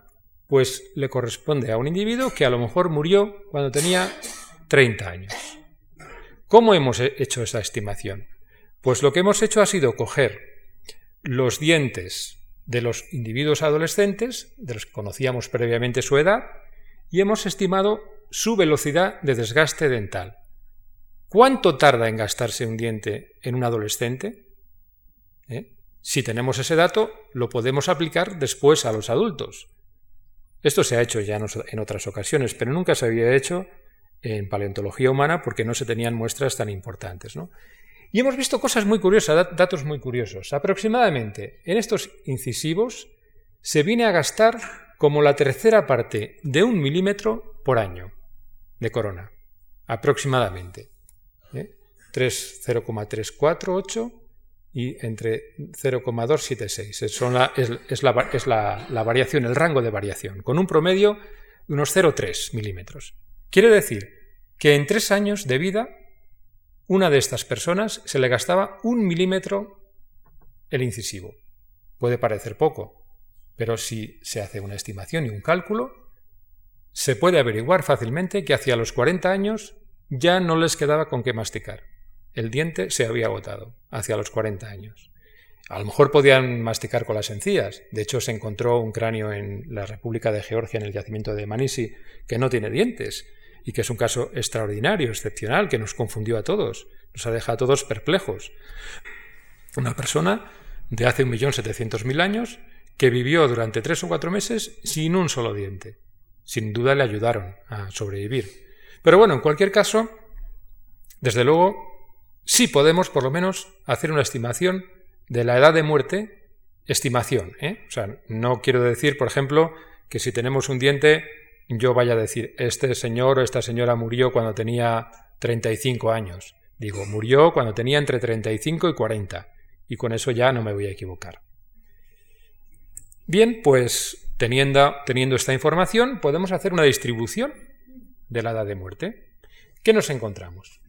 pues le corresponde a un individuo que a lo mejor murió cuando tenía 30 años. ¿Cómo hemos hecho esa estimación? Pues lo que hemos hecho ha sido coger los dientes de los individuos adolescentes, de los que conocíamos previamente su edad, y hemos estimado su velocidad de desgaste dental. ¿Cuánto tarda en gastarse un diente en un adolescente? ¿Eh? Si tenemos ese dato, lo podemos aplicar después a los adultos. Esto se ha hecho ya en otras ocasiones, pero nunca se había hecho en paleontología humana porque no se tenían muestras tan importantes. Y hemos visto cosas muy curiosas, datos muy curiosos. Aproximadamente en estos incisivos se viene a gastar como la tercera parte de un milímetro por año de corona, aproximadamente. ¿eh? 0,348 y entre 0,276. Es, la, es, la, es la, variación, el rango de variación, con un promedio de unos 0,3 milímetros. Quiere decir que en tres años de vida una de estas personas se le gastaba un milímetro el incisivo. Puede parecer poco, pero si se hace una estimación y un cálculo, se puede averiguar fácilmente que hacia los 40 años ya no les quedaba con qué masticar. El diente se había agotado hacia los 40 años. A lo mejor podían masticar con las encías. De hecho, se encontró un cráneo en la República de Georgia, en el yacimiento de Manisi, que no tiene dientes y que es un caso extraordinario, excepcional, que nos confundió a todos, nos ha dejado a todos perplejos. Una persona de hace un millón setecientos mil años que vivió durante tres o cuatro meses sin un solo diente. Sin duda le ayudaron a sobrevivir. Pero bueno, en cualquier caso, desde luego, sí podemos por lo menos hacer una estimación de la edad de muerte, estimación. ¿eh? O sea, no quiero decir, por ejemplo, que si tenemos un diente yo vaya a decir, este señor o esta señora murió cuando tenía 35 años. Digo, murió cuando tenía entre 35 y 40. Y con eso ya no me voy a equivocar. Bien, pues teniendo, esta información, podemos hacer una distribución de la edad de muerte. ¿Qué nos encontramos?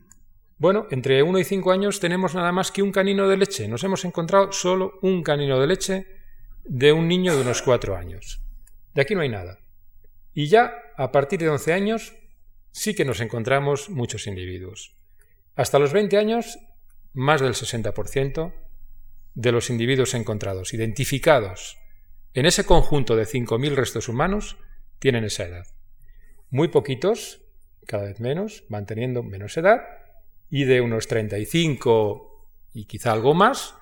Bueno, entre 1 y 5 años tenemos nada más que un canino de leche. Nos hemos encontrado solo un canino de leche de un niño de unos 4 años. De aquí no hay nada. Y ya a partir de 11 años sí que nos encontramos muchos individuos. Hasta los 20 años, más del 60% de los individuos encontrados, identificados en ese conjunto de 5.000 restos humanos, tienen esa edad. Muy poquitos, cada vez menos, van teniendo menos edad, y de unos 35 y quizá algo más,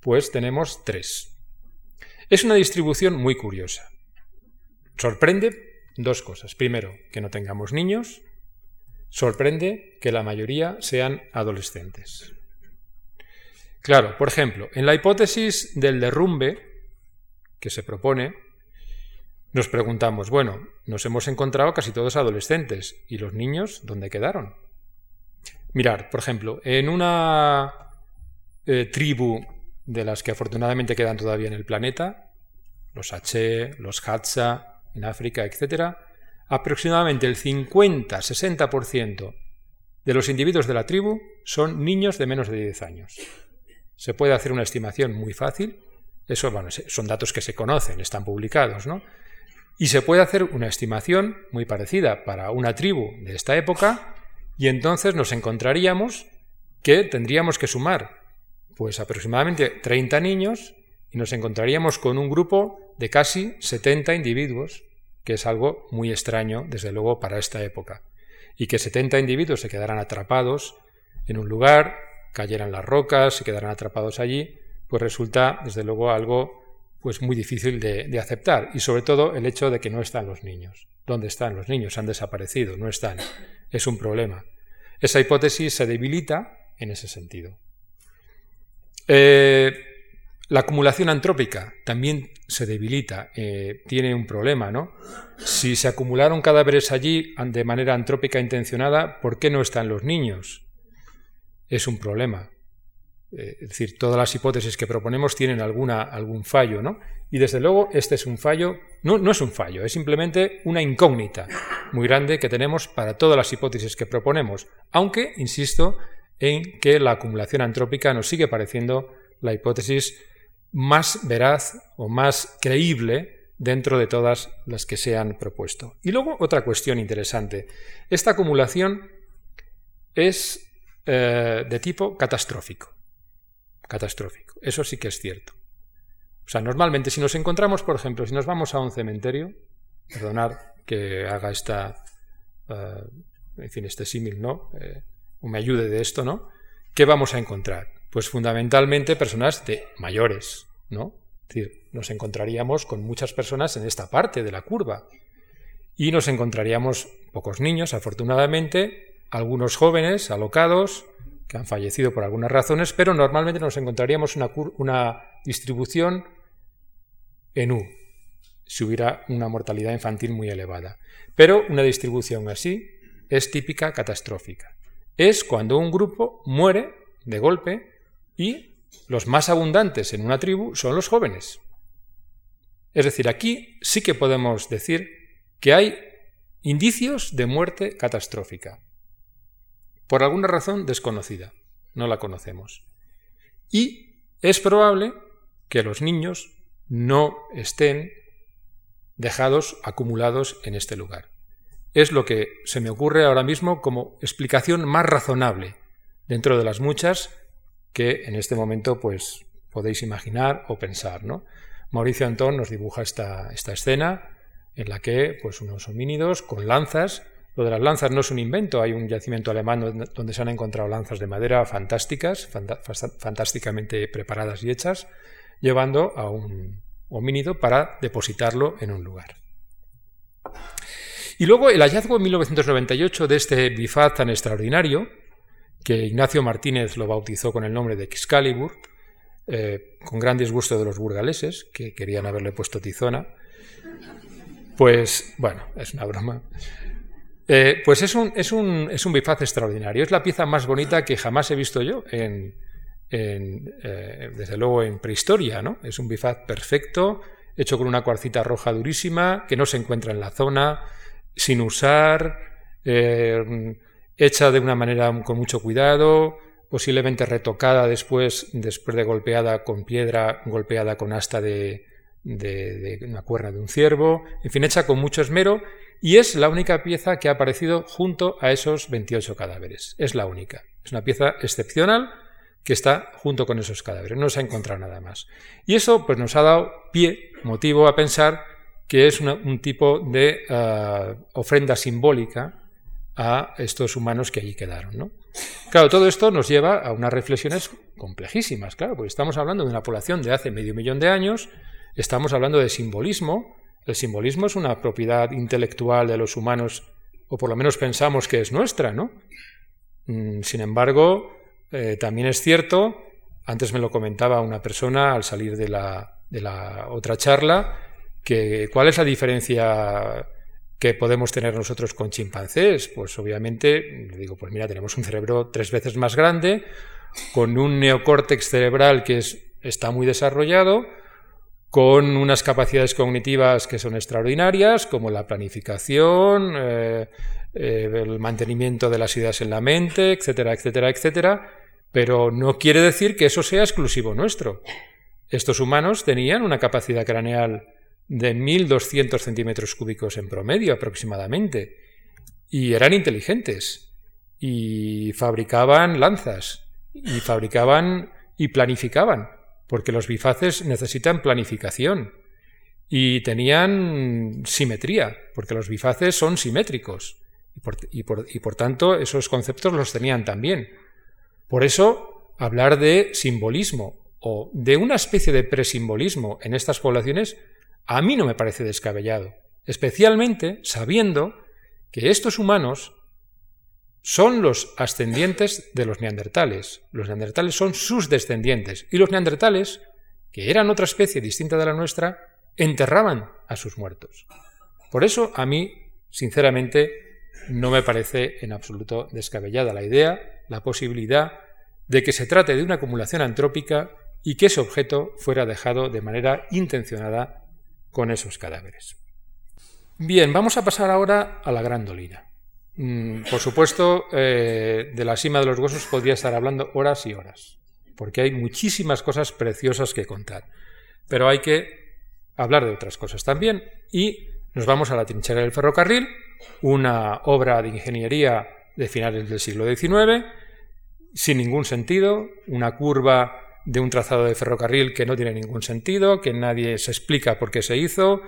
pues tenemos 3. Es una distribución muy curiosa. Sorprende Dos cosas. Primero, que no tengamos niños. Sorprende que la mayoría sean adolescentes. Claro, por ejemplo, en la hipótesis del derrumbe que se propone, nos preguntamos, bueno, nos hemos encontrado casi todos adolescentes, ¿y los niños dónde quedaron? Mirar, por ejemplo, en una eh, tribu de las que afortunadamente quedan todavía en el planeta, los H, los Hadza, en África, etc., aproximadamente el 50-60% de los individuos de la tribu son niños de menos de 10 años. Se puede hacer una estimación muy fácil, eso bueno, son datos que se conocen, están publicados, ¿no? Y se puede hacer una estimación muy parecida para una tribu de esta época y entonces nos encontraríamos que tendríamos que sumar pues aproximadamente 30 niños y nos encontraríamos con un grupo de casi 70 individuos, que es algo muy extraño, desde luego, para esta época. Y que 70 individuos se quedaran atrapados en un lugar, cayeran las rocas, se quedaran atrapados allí, pues resulta, desde luego, algo pues muy difícil de, de, aceptar. Y sobre todo el hecho de que no están los niños. ¿Dónde están los niños? Han desaparecido, no están. Es un problema. Esa hipótesis se debilita en ese sentido. Eh, la acumulación antrópica también se debilita, eh, tiene un problema, ¿no? Si se acumularon cadáveres allí de manera antrópica intencionada, ¿por qué no están los niños? Es un problema. Eh, es decir, todas las hipótesis que proponemos tienen alguna, algún fallo, ¿no? Y desde luego este es un fallo, no, no es un fallo, es simplemente una incógnita muy grande que tenemos para todas las hipótesis que proponemos, aunque, insisto, en que la acumulación antrópica nos sigue pareciendo la hipótesis más veraz o más creíble dentro de todas las que se han propuesto. Y luego otra cuestión interesante. Esta acumulación es eh, de tipo catastrófico. Catastrófico. Eso sí que es cierto. O sea, normalmente si nos encontramos, por ejemplo, si nos vamos a un cementerio, perdonad que haga esta, eh, en fin, este símil, ¿no? Eh, o me ayude de esto, ¿no? ¿Qué vamos a encontrar? Pues fundamentalmente personas de mayores, ¿no? Es decir, nos encontraríamos con muchas personas en esta parte de la curva. Y nos encontraríamos pocos niños, afortunadamente, algunos jóvenes alocados, que han fallecido por algunas razones, pero normalmente nos encontraríamos una, una distribución en U, si hubiera una mortalidad infantil muy elevada. Pero una distribución así es típica catastrófica es cuando un grupo muere de golpe y los más abundantes en una tribu son los jóvenes. Es decir, aquí sí que podemos decir que hay indicios de muerte catastrófica. Por alguna razón desconocida, no la conocemos. Y es probable que los niños no estén dejados acumulados en este lugar es lo que se me ocurre ahora mismo como explicación más razonable dentro de las muchas que en este momento pues podéis imaginar o pensar, ¿no? Mauricio Antón nos dibuja esta, escena en la que pues unos homínidos con lanzas, lo de las lanzas no es un invento, hay un yacimiento alemán donde se han encontrado lanzas de madera fantásticas, fantásticamente preparadas y hechas, llevando a un homínido para depositarlo en un lugar. Y luego el hallazgo en 1998 de este bifaz tan extraordinario, que Ignacio Martínez lo bautizó con el nombre de Excalibur, eh, con gran disgusto de los burgaleses, que querían haberle puesto tizona, pues bueno, es una broma. Eh, pues es un, es, un, es un, bifaz extraordinario, es la pieza más bonita que jamás he visto yo, eh, desde luego en prehistoria, ¿no? Es un bifaz perfecto, hecho con una cuarcita roja durísima, que no se encuentra en la zona, sin usar, hecha de una manera con mucho cuidado, posiblemente retocada después, después de golpeada con piedra, golpeada con asta de, de, una cuerna de un ciervo, en fin, hecha con mucho esmero, y es la única pieza que ha aparecido junto a esos 28 cadáveres. Es la única. Es una pieza excepcional que está junto con esos cadáveres. No se ha encontrado nada más. Y eso pues, nos ha dado pie, motivo a pensar que es un tipo de ah, ofrenda simbólica a estos humanos que allí quedaron. Claro, todo esto nos lleva a unas reflexiones complejísimas, claro, porque estamos hablando de una población de hace medio millón de años, estamos hablando de simbolismo, el simbolismo es una propiedad intelectual de los humanos, o por lo menos pensamos que es nuestra, ¿no? Mm, sin embargo, eh, también es cierto, antes me lo comentaba una persona al salir de la, de la otra charla, ¿Cuál es la diferencia que podemos tener nosotros con chimpancés? Pues obviamente, digo, pues mira, tenemos un cerebro tres veces más grande, con un neocórtex cerebral que es está muy desarrollado, con unas capacidades cognitivas que son extraordinarias, como la planificación, eh, eh, el mantenimiento de las ideas en la mente, etcétera, etcétera, etcétera, pero no quiere decir que eso sea exclusivo nuestro. Estos humanos tenían una capacidad craneal de 1.200 centímetros cúbicos en promedio aproximadamente, y eran inteligentes, y fabricaban lanzas, y fabricaban y planificaban, porque los bifaces necesitan planificación, y tenían simetría, porque los bifaces son simétricos, y por, y por tanto esos conceptos los tenían también. Por eso, hablar de simbolismo o de una especie de presimbolismo en estas poblaciones a mí no me parece descabellado, especialmente sabiendo que estos humanos son los ascendientes de los neandertales. Los neandertales son sus descendientes y los neandertales, que eran otra especie distinta de la nuestra, enterraban a sus muertos. Por eso a mí, sinceramente, no me parece en absoluto descabellada la idea, la posibilidad de que se trate de una acumulación antrópica y que ese objeto fuera dejado de manera intencionada con esos cadáveres. Bien, vamos a pasar ahora a la gran dolina. Mm, por supuesto, eh, de la cima de los huesos podría estar hablando horas y horas, porque hay muchísimas cosas preciosas que contar. Pero hay que hablar de otras cosas también y nos vamos a la trinchera del ferrocarril, una obra de ingeniería de finales del siglo XIX, sin ningún sentido, una curva de un trazado de ferrocarril que no tiene ningún sentido, que nadie se explica por qué se hizo,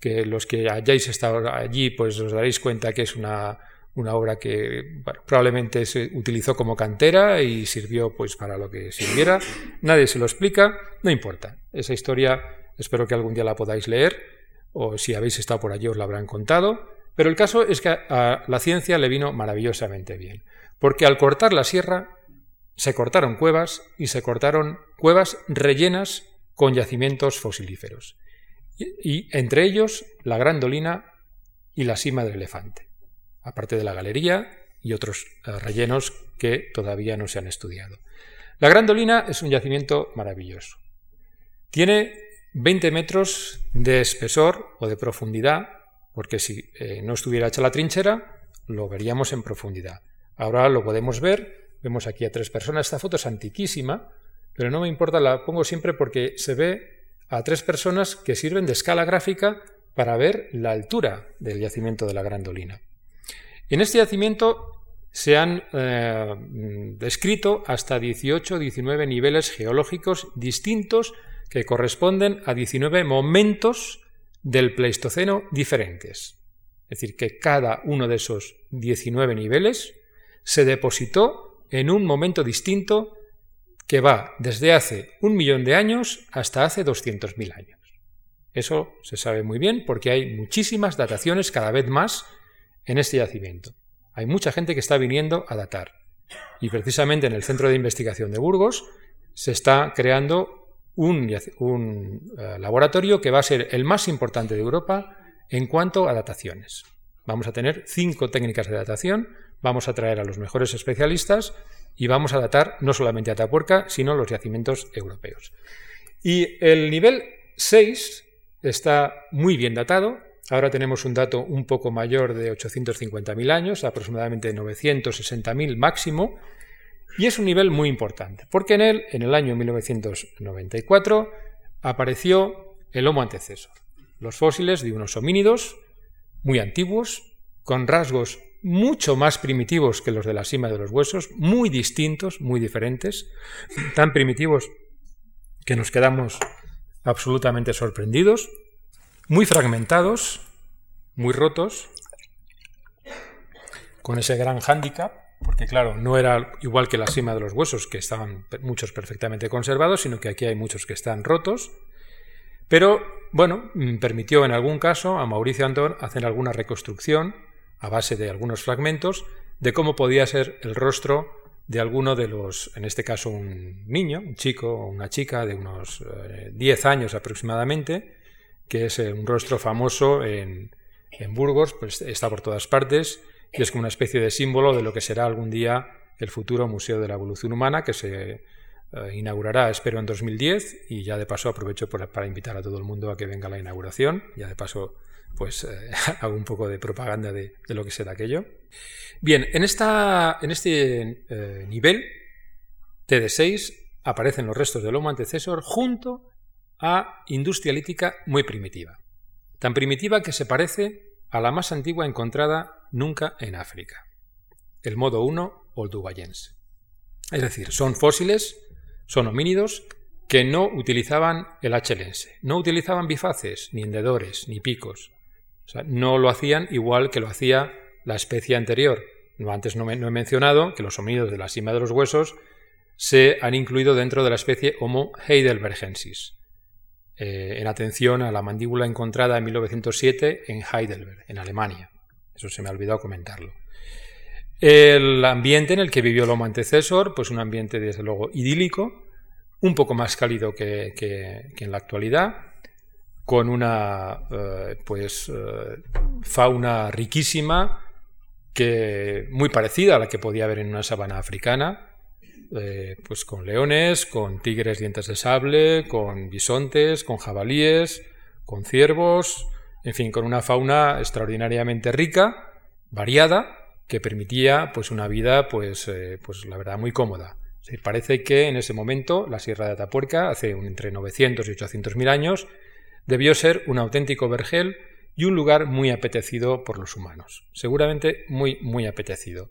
que los que hayáis estado allí pues os daréis cuenta que es una, una obra que probablemente se utilizó como cantera y sirvió pues para lo que sirviera. Nadie se lo explica, no importa. Esa historia espero que algún día la podáis leer o si habéis estado por allí os lo habrán contado, pero el caso es que a la ciencia le vino maravillosamente bien, porque al cortar la sierra se cortaron cuevas y se cortaron cuevas rellenas con yacimientos fosilíferos, y, entre ellos la Gran Dolina y la cima del elefante, aparte de la galería y otros eh, rellenos que todavía no se han estudiado. La Gran Dolina es un yacimiento maravilloso. Tiene 20 metros de espesor o de profundidad, porque si eh, no estuviera hecha la trinchera, lo veríamos en profundidad. Ahora lo podemos ver, vemos aquí a tres personas, esta foto es antiquísima, pero no me importa, la pongo siempre porque se ve a tres personas que sirven de escala gráfica para ver la altura del yacimiento de la Grandolina. En este yacimiento se han eh, descrito hasta 18-19 niveles geológicos distintos que corresponden a 19 momentos del Pleistoceno diferentes. Es decir, que cada uno de esos 19 niveles se depositó en un momento distinto que va desde hace un millón de años hasta hace 200.000 años. Eso se sabe muy bien porque hay muchísimas dataciones cada vez más en este yacimiento. Hay mucha gente que está viniendo a datar. Y precisamente en el Centro de Investigación de Burgos se está creando un, eh, laboratorio que va a ser el más importante de Europa en cuanto a dataciones. Vamos a tener cinco técnicas de datación, vamos a traer a los mejores especialistas y vamos a datar no solamente Atapuerca, sino los yacimientos europeos. Y el nivel 6 está muy bien datado. Ahora tenemos un dato un poco mayor de 850.000 años, aproximadamente 960.000 máximo, y es un nivel muy importante, porque en él, en el año 1994, apareció el Homo antecesor, los fósiles de unos homínidos muy antiguos, con rasgos mucho más primitivos que los de la cima de los huesos, muy distintos, muy diferentes, tan primitivos que nos quedamos absolutamente sorprendidos, muy fragmentados, muy rotos, con ese gran hándicap porque claro, no era igual que la cima de los huesos, que estaban muchos perfectamente conservados, sino que aquí hay muchos que están rotos. Pero, bueno, mm, permitió en algún caso a Mauricio Antón hacer alguna reconstrucción, a base de algunos fragmentos, de cómo podía ser el rostro de alguno de los, en este caso un niño, un chico o una chica de unos 10 eh, años aproximadamente, que es eh, un rostro famoso en, en Burgos, pues está por todas partes, y es como una especie de símbolo de lo que será algún día el futuro Museo de la Evolución Humana que se eh, inaugurará, espero, en 2010 y ya de paso aprovecho para invitar a todo el mundo a que venga la inauguración. Ya de paso, pues eh, hago un poco de propaganda de, lo que será aquello. Bien, en, esta, en este eh, nivel TD6 aparecen los restos del Homo antecesor junto a industria lítica muy primitiva. Tan primitiva que se parece a la más antigua encontrada nunca en África. El modo 1 oldubayense. Es decir, son fósiles son homínidos que no utilizaban el lense, no utilizaban bifaces, ni hendedores, ni picos. No lo hacían igual que lo hacía la especie anterior. Antes no, he mencionado que los homínidos de la cima de los huesos se han incluido dentro de la especie Homo heidelbergensis, eh, en atención a la mandíbula encontrada en 1907 en Heidelberg, en Alemania. Eso se me ha olvidado comentarlo. El ambiente en el que vivió el Homo antecesor, pues un ambiente desde luego idílico, un poco más cálido que, en la actualidad, con una eh, pues eh, fauna riquísima, que muy parecida a la que podía haber en una sabana africana, eh, pues con leones, con tigres dientes de sable, con bisontes, con jabalíes, con ciervos, en fin, con una fauna extraordinariamente rica, variada, que permitía pues una vida pues, eh, pues la verdad muy cómoda. parece que en ese momento la Sierra de Atapuerca, hace entre 900 y 800 mil años, debió ser un auténtico vergel y un lugar muy apetecido por los humanos. Seguramente muy, muy apetecido.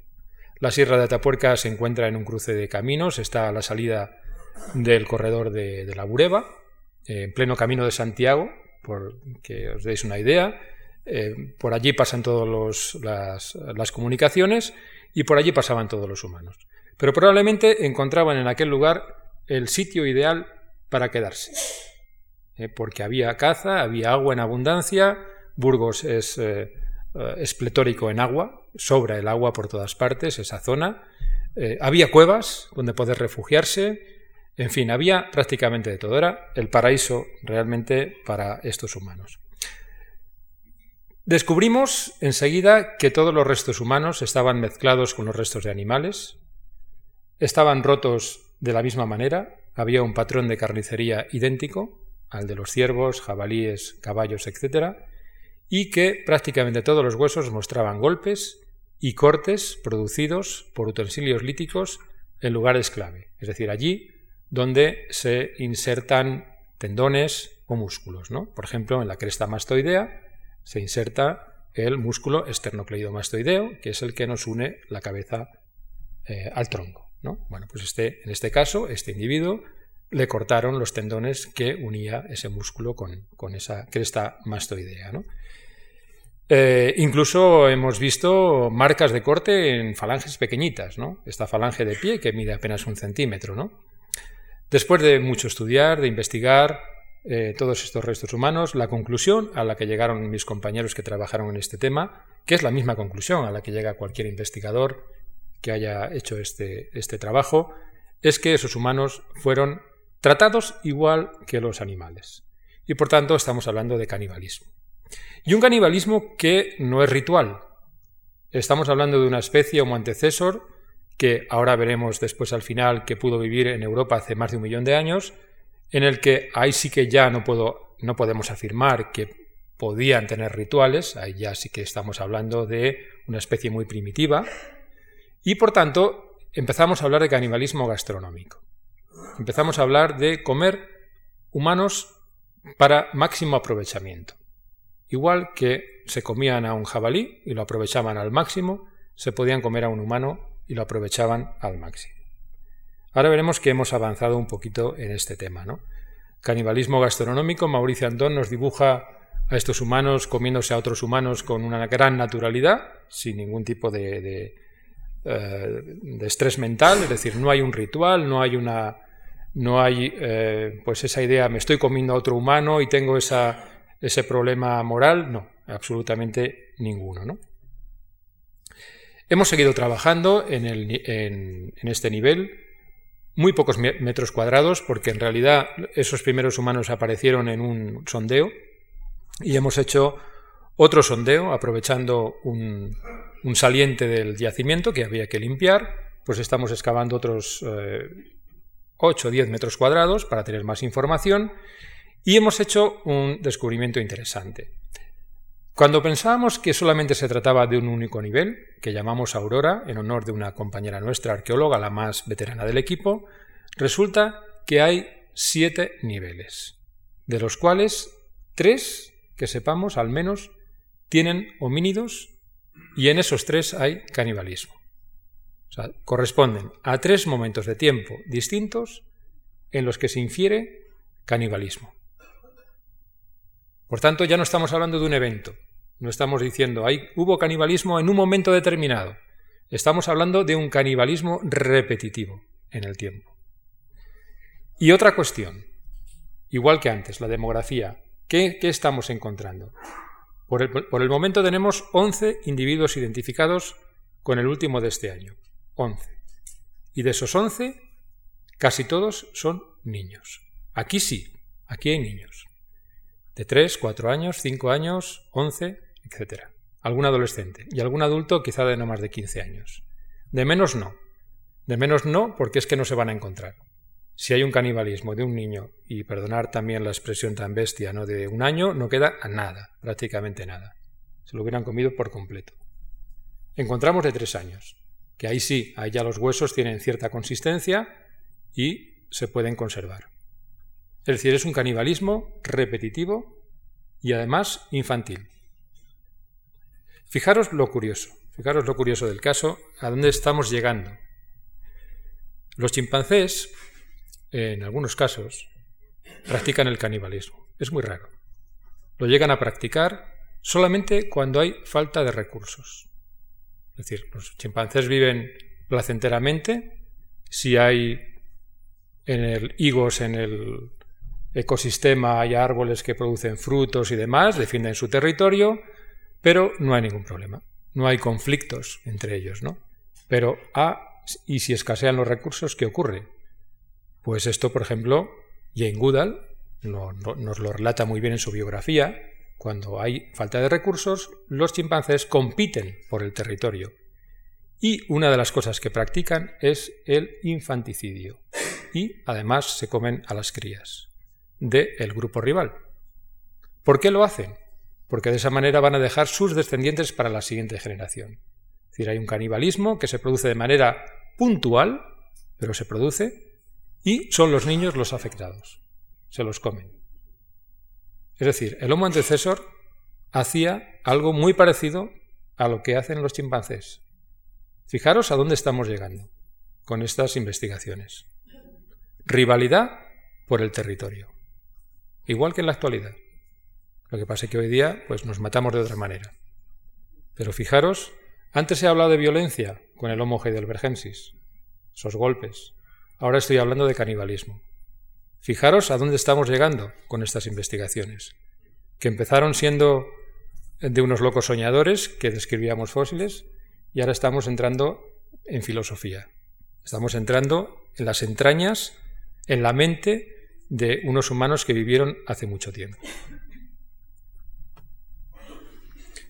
La Sierra de Atapuerca se encuentra en un cruce de caminos, está a la salida del corredor de, la Bureba, en pleno camino de Santiago, por que os deis una idea, eh, por allí pasan todas las, comunicaciones y por allí pasaban todos los humanos. Pero probablemente encontraban en aquel lugar el sitio ideal para quedarse, eh, porque había caza, había agua en abundancia, Burgos es, eh, pletórico en agua, sobra el agua por todas partes, esa zona, había cuevas donde poder refugiarse, en fin, había prácticamente de todo, era el paraíso realmente para estos humanos. Descubrimos enseguida que todos los restos humanos estaban mezclados con los restos de animales, estaban rotos de la misma manera, había un patrón de carnicería idéntico al de los ciervos, jabalíes, caballos, etc., y que prácticamente todos los huesos mostraban golpes y cortes producidos por utensilios líticos en lugares clave, es decir, allí donde se insertan tendones o músculos, ¿no? Por ejemplo, en la cresta mastoidea se inserta el músculo esternocleidomastoideo, que es el que nos une la cabeza eh, al tronco. ¿no? Bueno, pues este, en este caso, este individuo le cortaron los tendones que unía ese músculo con, esa cresta mastoidea. Eh, incluso hemos visto marcas de corte en falanges pequeñitas, ¿no? Esta falange de pie que mide apenas un centímetro, ¿no? Después de mucho estudiar, de investigar, eh, todos estos restos humanos, la conclusión a la que llegaron mis compañeros que trabajaron en este tema, que es la misma conclusión a la que llega cualquier investigador que haya hecho este, este trabajo, es que esos humanos fueron tratados igual que los animales. Y por tanto estamos hablando de canibalismo. Y un canibalismo que no es ritual. Estamos hablando de una especie como antecesor que ahora veremos después al final que pudo vivir en Europa hace más de un millón de años, en el que ahí sí que ya no, puedo, no podemos afirmar que podían tener rituales, ahí ya sí que estamos hablando de una especie muy primitiva, y por tanto empezamos a hablar de canibalismo gastronómico. Empezamos a hablar de comer humanos para máximo aprovechamiento. Igual que se comían a un jabalí y lo aprovechaban al máximo, se podían comer a un humano y lo aprovechaban al máximo. Ahora veremos que hemos avanzado un poquito en este tema. ¿no? Canibalismo gastronómico, Mauricio Andón nos dibuja a estos humanos comiéndose a otros humanos con una gran naturalidad, sin ningún tipo de, eh, estrés mental, es decir, no hay un ritual, no hay una no hay eh, pues esa idea me estoy comiendo a otro humano y tengo ese problema moral, no, absolutamente ninguno. ¿no? Hemos seguido trabajando en este nivel muy pocos metros cuadrados, porque en realidad esos primeros humanos aparecieron en un sondeo y hemos hecho otro sondeo aprovechando un, saliente del yacimiento que había que limpiar, pues estamos excavando otros 8 o 10 metros cuadrados para tener más información y hemos hecho un descubrimiento interesante. Cuando pensábamos que solamente se trataba de un único nivel, que llamamos Aurora, en honor de una compañera nuestra arqueóloga, la más veterana del equipo, resulta que hay siete niveles, de los cuales tres, que sepamos al menos, tienen homínidos y en esos tres hay canibalismo. O sea, corresponden a tres momentos de tiempo distintos en los que se infiere canibalismo. Por tanto, ya no estamos hablando de un evento, no estamos diciendo, hubo canibalismo en un momento determinado. Estamos hablando de un canibalismo repetitivo en el tiempo. Y otra cuestión, igual que antes, la demografía. ¿Qué, estamos encontrando? Por el, por el, momento tenemos 11 individuos identificados con el último de este año. 11. Y de esos 11, casi todos son niños. Aquí sí, aquí hay niños. De 3, 4 años, 5 años, 11, etc. Algún adolescente y algún adulto quizá de no más de 15 años. De menos no. De menos no porque es que no se van a encontrar. Si hay un canibalismo de un niño, y perdonar también la expresión tan bestia, ¿no? de un año, no queda nada, prácticamente nada. Se lo hubieran comido por completo. Encontramos de tres años, que ahí sí, ahí ya los huesos tienen cierta consistencia y se pueden conservar. Es decir, es un canibalismo repetitivo y además infantil. Fijaros lo curioso, fijaros lo curioso del caso, a dónde estamos llegando. Los chimpancés, en algunos casos, practican el canibalismo. Es muy raro. Lo llegan a practicar solamente cuando hay falta de recursos. Es decir, los chimpancés viven placenteramente si hay en el higos en el ecosistema hay árboles que producen frutos y demás, defienden su territorio, pero no hay ningún problema. No hay conflictos entre ellos, ¿no? Pero, ah, y si escasean los recursos, ¿qué ocurre? Pues esto, por ejemplo, Jane Goodall nos lo relata muy bien en su biografía. Cuando hay falta de recursos, los chimpancés compiten por el territorio. Y una de las cosas que practican es el infanticidio. Y además se comen a las crías del grupo rival. ¿Por qué lo hacen? Porque de esa manera van a dejar sus descendientes para la siguiente generación. Es decir, hay un canibalismo que se produce de manera puntual, pero se produce, y son los niños los afectados. Se los comen. Es decir, el Homo antecesor hacía algo muy parecido a lo que hacen los chimpancés. Fijaros a dónde estamos llegando con estas investigaciones. Rivalidad por el territorio. Igual que en la actualidad. Lo que pasa es que hoy día pues, nos matamos de otra manera. Pero fijaros, antes he hablado de violencia con el Homo heidelbergensis, esos golpes. Ahora estoy hablando de canibalismo. Fijaros a dónde estamos llegando con estas investigaciones, que empezaron siendo de unos locos soñadores que describíamos fósiles y ahora estamos entrando en filosofía. Estamos entrando en las entrañas, en la mente de unos humanos que vivieron hace mucho tiempo.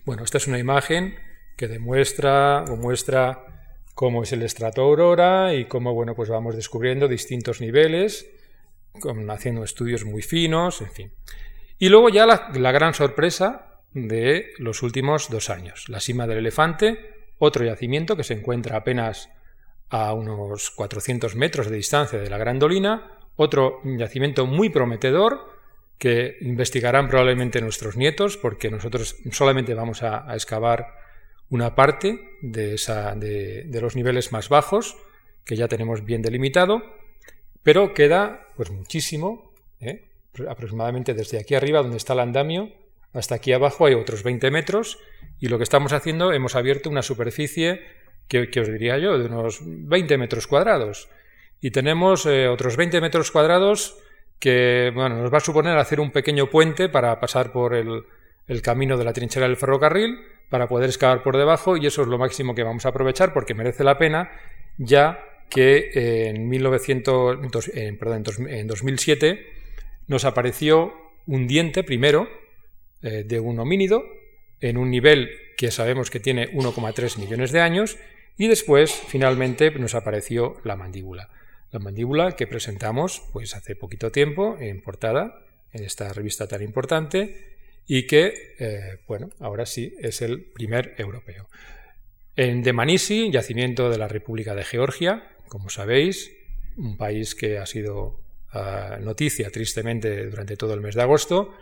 Bueno, esta es una imagen que demuestra o muestra cómo es el estrato aurora y cómo bueno, pues vamos descubriendo distintos niveles, haciendo estudios muy finos, en fin. Y luego ya la, gran sorpresa de los últimos dos años, la cima del elefante, otro yacimiento que se encuentra apenas a unos 400 metros de distancia de la Gran Dolina, otro yacimiento muy prometedor, que investigarán probablemente nuestros nietos, porque nosotros solamente vamos a, excavar una parte de, esa, de, los niveles más bajos, que ya tenemos bien delimitado, pero queda pues muchísimo, ¿eh? aproximadamente desde aquí arriba, donde está el andamio, hasta aquí abajo hay otros 20 metros, y lo que estamos haciendo, hemos abierto una superficie que, os diría yo, de unos 20 metros cuadrados, y tenemos eh, otros 20 metros cuadrados que bueno, nos va a suponer hacer un pequeño puente para pasar por el, camino de la trinchera del ferrocarril, para poder excavar por debajo, y eso es lo máximo que vamos a aprovechar porque merece la pena, ya que en, 1900, en 2007 nos apareció un diente primero eh, de un homínido en un nivel que sabemos que tiene 1,3 millones de años y después finalmente nos apareció la mandíbula. La mandíbula que presentamos pues hace poquito tiempo en portada en esta revista tan importante y que, eh, bueno, ahora sí es el primer europeo. En Demanisi, yacimiento de la República de Georgia, como sabéis, un país que ha sido ah, noticia tristemente durante todo el mes de agosto,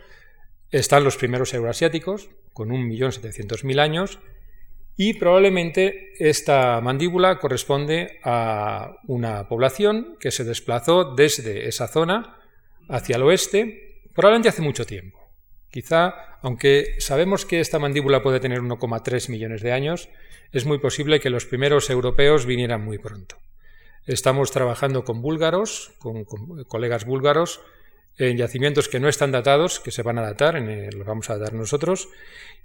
están los primeros euroasiáticos, con 1.700.000 años, y probablemente esta mandíbula corresponde a una población que se desplazó desde esa zona hacia el oeste, probablemente hace mucho tiempo. Quizá, aunque sabemos que esta mandíbula puede tener 1,3 millones de años, es muy posible que los primeros europeos vinieran muy pronto. Estamos trabajando con búlgaros, con, colegas búlgaros, en yacimientos que no están datados, que se van a datar, los vamos a datar nosotros,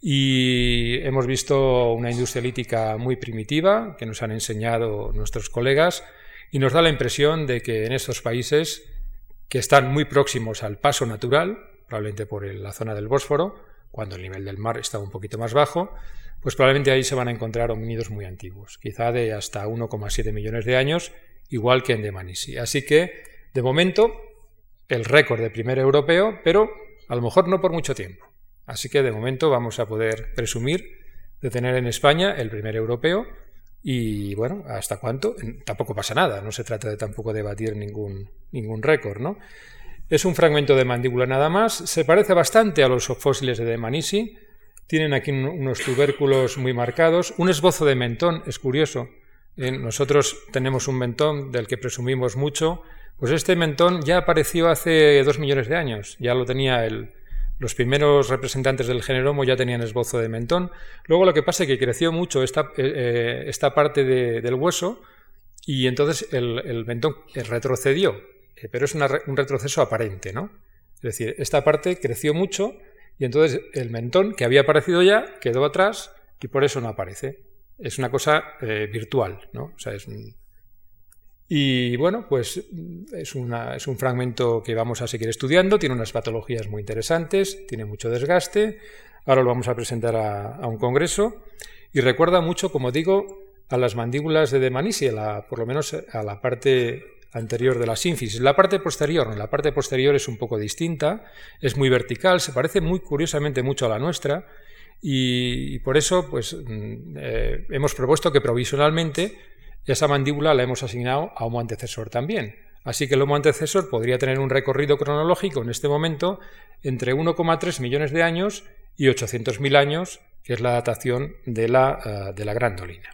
y hemos visto una industria lítica muy primitiva que nos han enseñado nuestros colegas y nos da la impresión de que en estos países que están muy próximos al paso natural, probablemente por la zona del Bósforo, cuando el nivel del mar está un poquito más bajo, pues probablemente ahí se van a encontrar homínidos muy antiguos, quizá de hasta 1,7 millones de años, igual que en Demanisi. Así que, de momento, el récord de primer europeo, pero a lo mejor no por mucho tiempo. Así que, de momento, vamos a poder presumir de tener en España el primer europeo y, bueno, ¿hasta cuánto? Tampoco pasa nada, no se trata de tampoco de batir ningún, ningún récord, ¿no? Es un fragmento de mandíbula nada más, se parece bastante a los fósiles de Demanisi, tienen aquí unos tubérculos muy marcados, un esbozo de mentón, es curioso, nosotros tenemos un mentón del que presumimos mucho, pues este mentón ya apareció hace dos millones de años, ya lo tenía el, los primeros representantes del género Homo ya tenían esbozo de mentón. Luego lo que pasa es que creció mucho esta, eh, eh, parte del hueso y entonces el, el mentón retrocedió eh, pero es un retroceso aparente, ¿no? Es decir, esta parte creció mucho y entonces el mentón que había aparecido ya quedó atrás y por eso no aparece. Es una cosa eh, virtual, ¿no? O sea, es Y bueno, pues es, es, un fragmento que vamos a seguir estudiando, tiene unas patologías muy interesantes, tiene mucho desgaste, ahora lo vamos a presentar a, un congreso. Y recuerda mucho, como digo, a las mandíbulas de Demanisi, por lo menos a la parte anterior de la sínfisis. La parte posterior, la parte posterior es un poco distinta, es muy vertical, se parece muy curiosamente mucho a la nuestra. Y, por eso pues mm, eh, hemos propuesto que provisionalmente esa mandíbula la hemos asignado a Homo antecesor también. Así que el Homo antecesor podría tener un recorrido cronológico en este momento entre 1,3 millones de años y 800.000 años, que es la datación de la, eh, de la grandolina.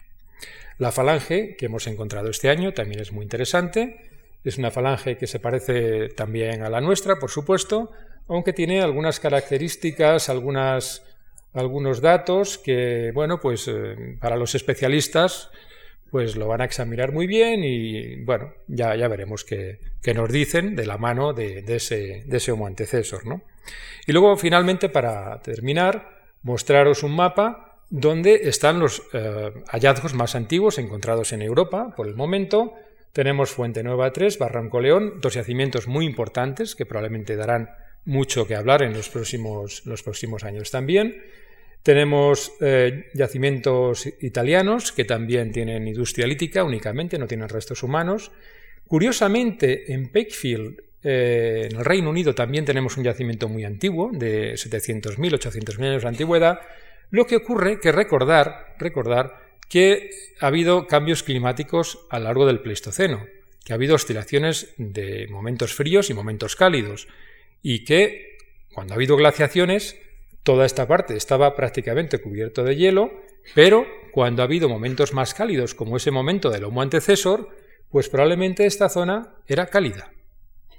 La falange que hemos encontrado este año también es muy interesante. Es una falange que se parece también a la nuestra, por supuesto, aunque tiene algunas características, algunos datos que, bueno, pues eh, para los especialistas pues lo van a examinar muy bien y, bueno, ya, ya veremos qué, nos dicen de la mano de, ese, de ese antecesor, ¿no? Y luego, finalmente, para terminar, mostraros un mapa donde están los eh, hallazgos más antiguos encontrados en Europa por el momento, tenemos Fuente Nueva 3, Barranco León, dos yacimientos muy importantes que probablemente darán mucho que hablar en los próximos, los próximos años también. Tenemos eh, yacimientos italianos que también tienen industria lítica únicamente, no tienen restos humanos. Curiosamente, en Pakefield, eh, en el Reino Unido, también tenemos un yacimiento muy antiguo, de 700.000, 800.000 años de antigüedad. Lo que ocurre que recordar, recordar que ha habido cambios climáticos a lo largo del Pleistoceno, que ha habido oscilaciones de momentos fríos y momentos cálidos, y que cuando ha habido glaciaciones, toda esta parte estaba prácticamente cubierto de hielo, pero cuando ha habido momentos más cálidos, como ese momento del Homo antecesor, pues probablemente esta zona era cálida,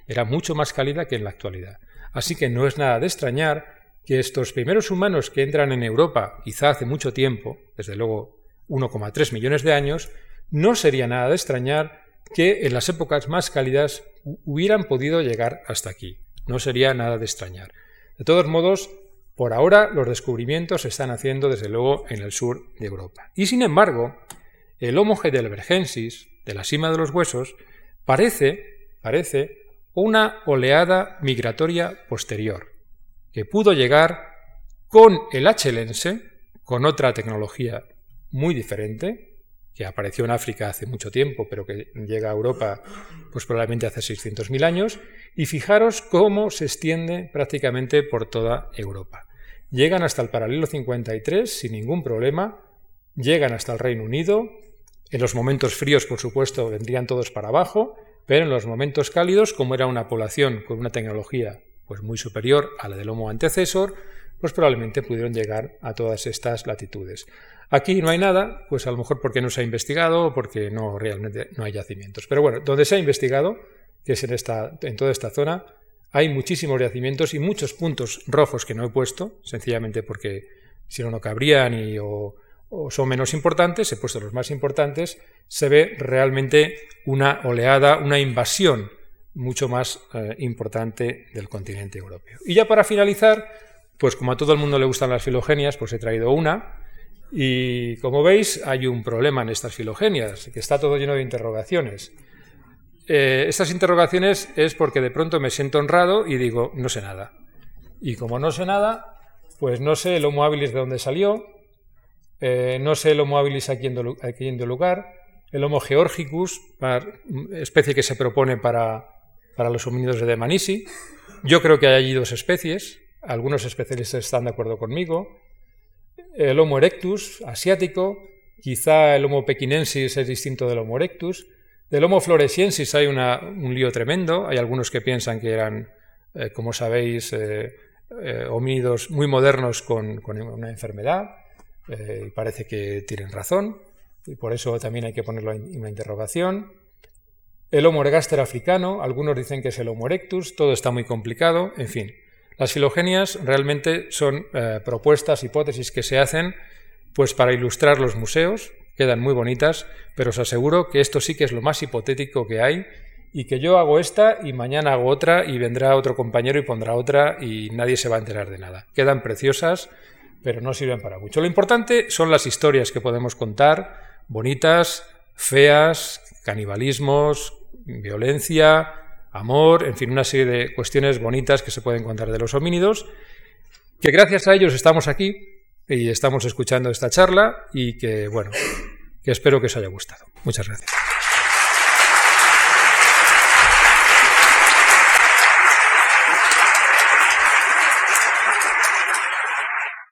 era mucho más cálida que en la actualidad. Así que no es nada de extrañar que estos primeros humanos que entran en Europa, quizá hace mucho tiempo, desde luego 1,3 millones de años, no sería nada de extrañar que en las épocas más cálidas hubieran podido llegar hasta aquí. No sería nada de extrañar. De todos modos, por ahora los descubrimientos se están haciendo desde luego en el sur de Europa. Y sin embargo, el Homo heidelbergensis, de la cima de los huesos, parece, parece una oleada migratoria posterior, que pudo llegar con el Achelense, con otra tecnología muy diferente, que apareció en África hace mucho tiempo, pero que llega a Europa pues probablemente hace 600.000 años, y fijaros cómo se extiende prácticamente por toda Europa. Llegan hasta el paralelo 53 sin ningún problema, llegan hasta el Reino Unido, en los momentos fríos, por supuesto, vendrían todos para abajo, pero en los momentos cálidos, como era una población con una tecnología pues muy superior a la del Homo antecesor, pues probablemente pudieron llegar a todas estas latitudes. Aquí no hay nada, pues a lo mejor porque no se ha investigado o porque no realmente no hay yacimientos. Pero bueno, donde se ha investigado, que es en, esta, en toda esta zona, hay muchísimos yacimientos y muchos puntos rojos que no he puesto, sencillamente porque si no, no cabrían y, o, son menos importantes, he puesto los más importantes, se ve realmente una oleada, una invasión mucho más eh, importante del continente europeo. Y ya para finalizar, pues como a todo el mundo le gustan las filogenias, pues he traído una, y como veis, hay un problema en estas filogenias, que está todo lleno de interrogaciones. Eh, estas interrogaciones es porque de pronto me siento honrado y digo, no sé nada. Y como no sé nada, pues no sé el Homo habilis de dónde salió, eh, no sé el Homo habilis en, aquí en lugar, el Homo georgicus, especie que se propone para, para los homínidos de Demanisi. Yo creo que hay allí dos especies, algunos especialistas están de acuerdo conmigo, el Homo erectus asiático, quizá el Homo pekinensis es distinto del Homo erectus. Del Homo floresiensis hay un lío tremendo. Hay algunos que piensan que eran, eh, como sabéis, eh, eh, homínidos muy modernos con, una enfermedad. y parece que tienen razón. Y por eso también hay que ponerlo en una interrogación. El Homo ergaster africano, algunos dicen que es el Homo erectus. Todo está muy complicado. En fin, las filogenias realmente son eh, propuestas, hipótesis que se hacen pues para ilustrar los museos, quedan muy bonitas, pero os aseguro que esto sí que es lo más hipotético que hay y que yo hago esta y mañana hago otra y vendrá otro compañero y pondrá otra y nadie se va a enterar de nada. Quedan preciosas, pero no sirven para mucho. Lo importante son las historias que podemos contar, bonitas, feas, canibalismos, violencia, amor, en fin, una serie de cuestiones bonitas que se pueden contar de los homínidos, que gracias a ellos estamos aquí y estamos escuchando esta charla y que, bueno, que espero que os haya gustado. Muchas gracias.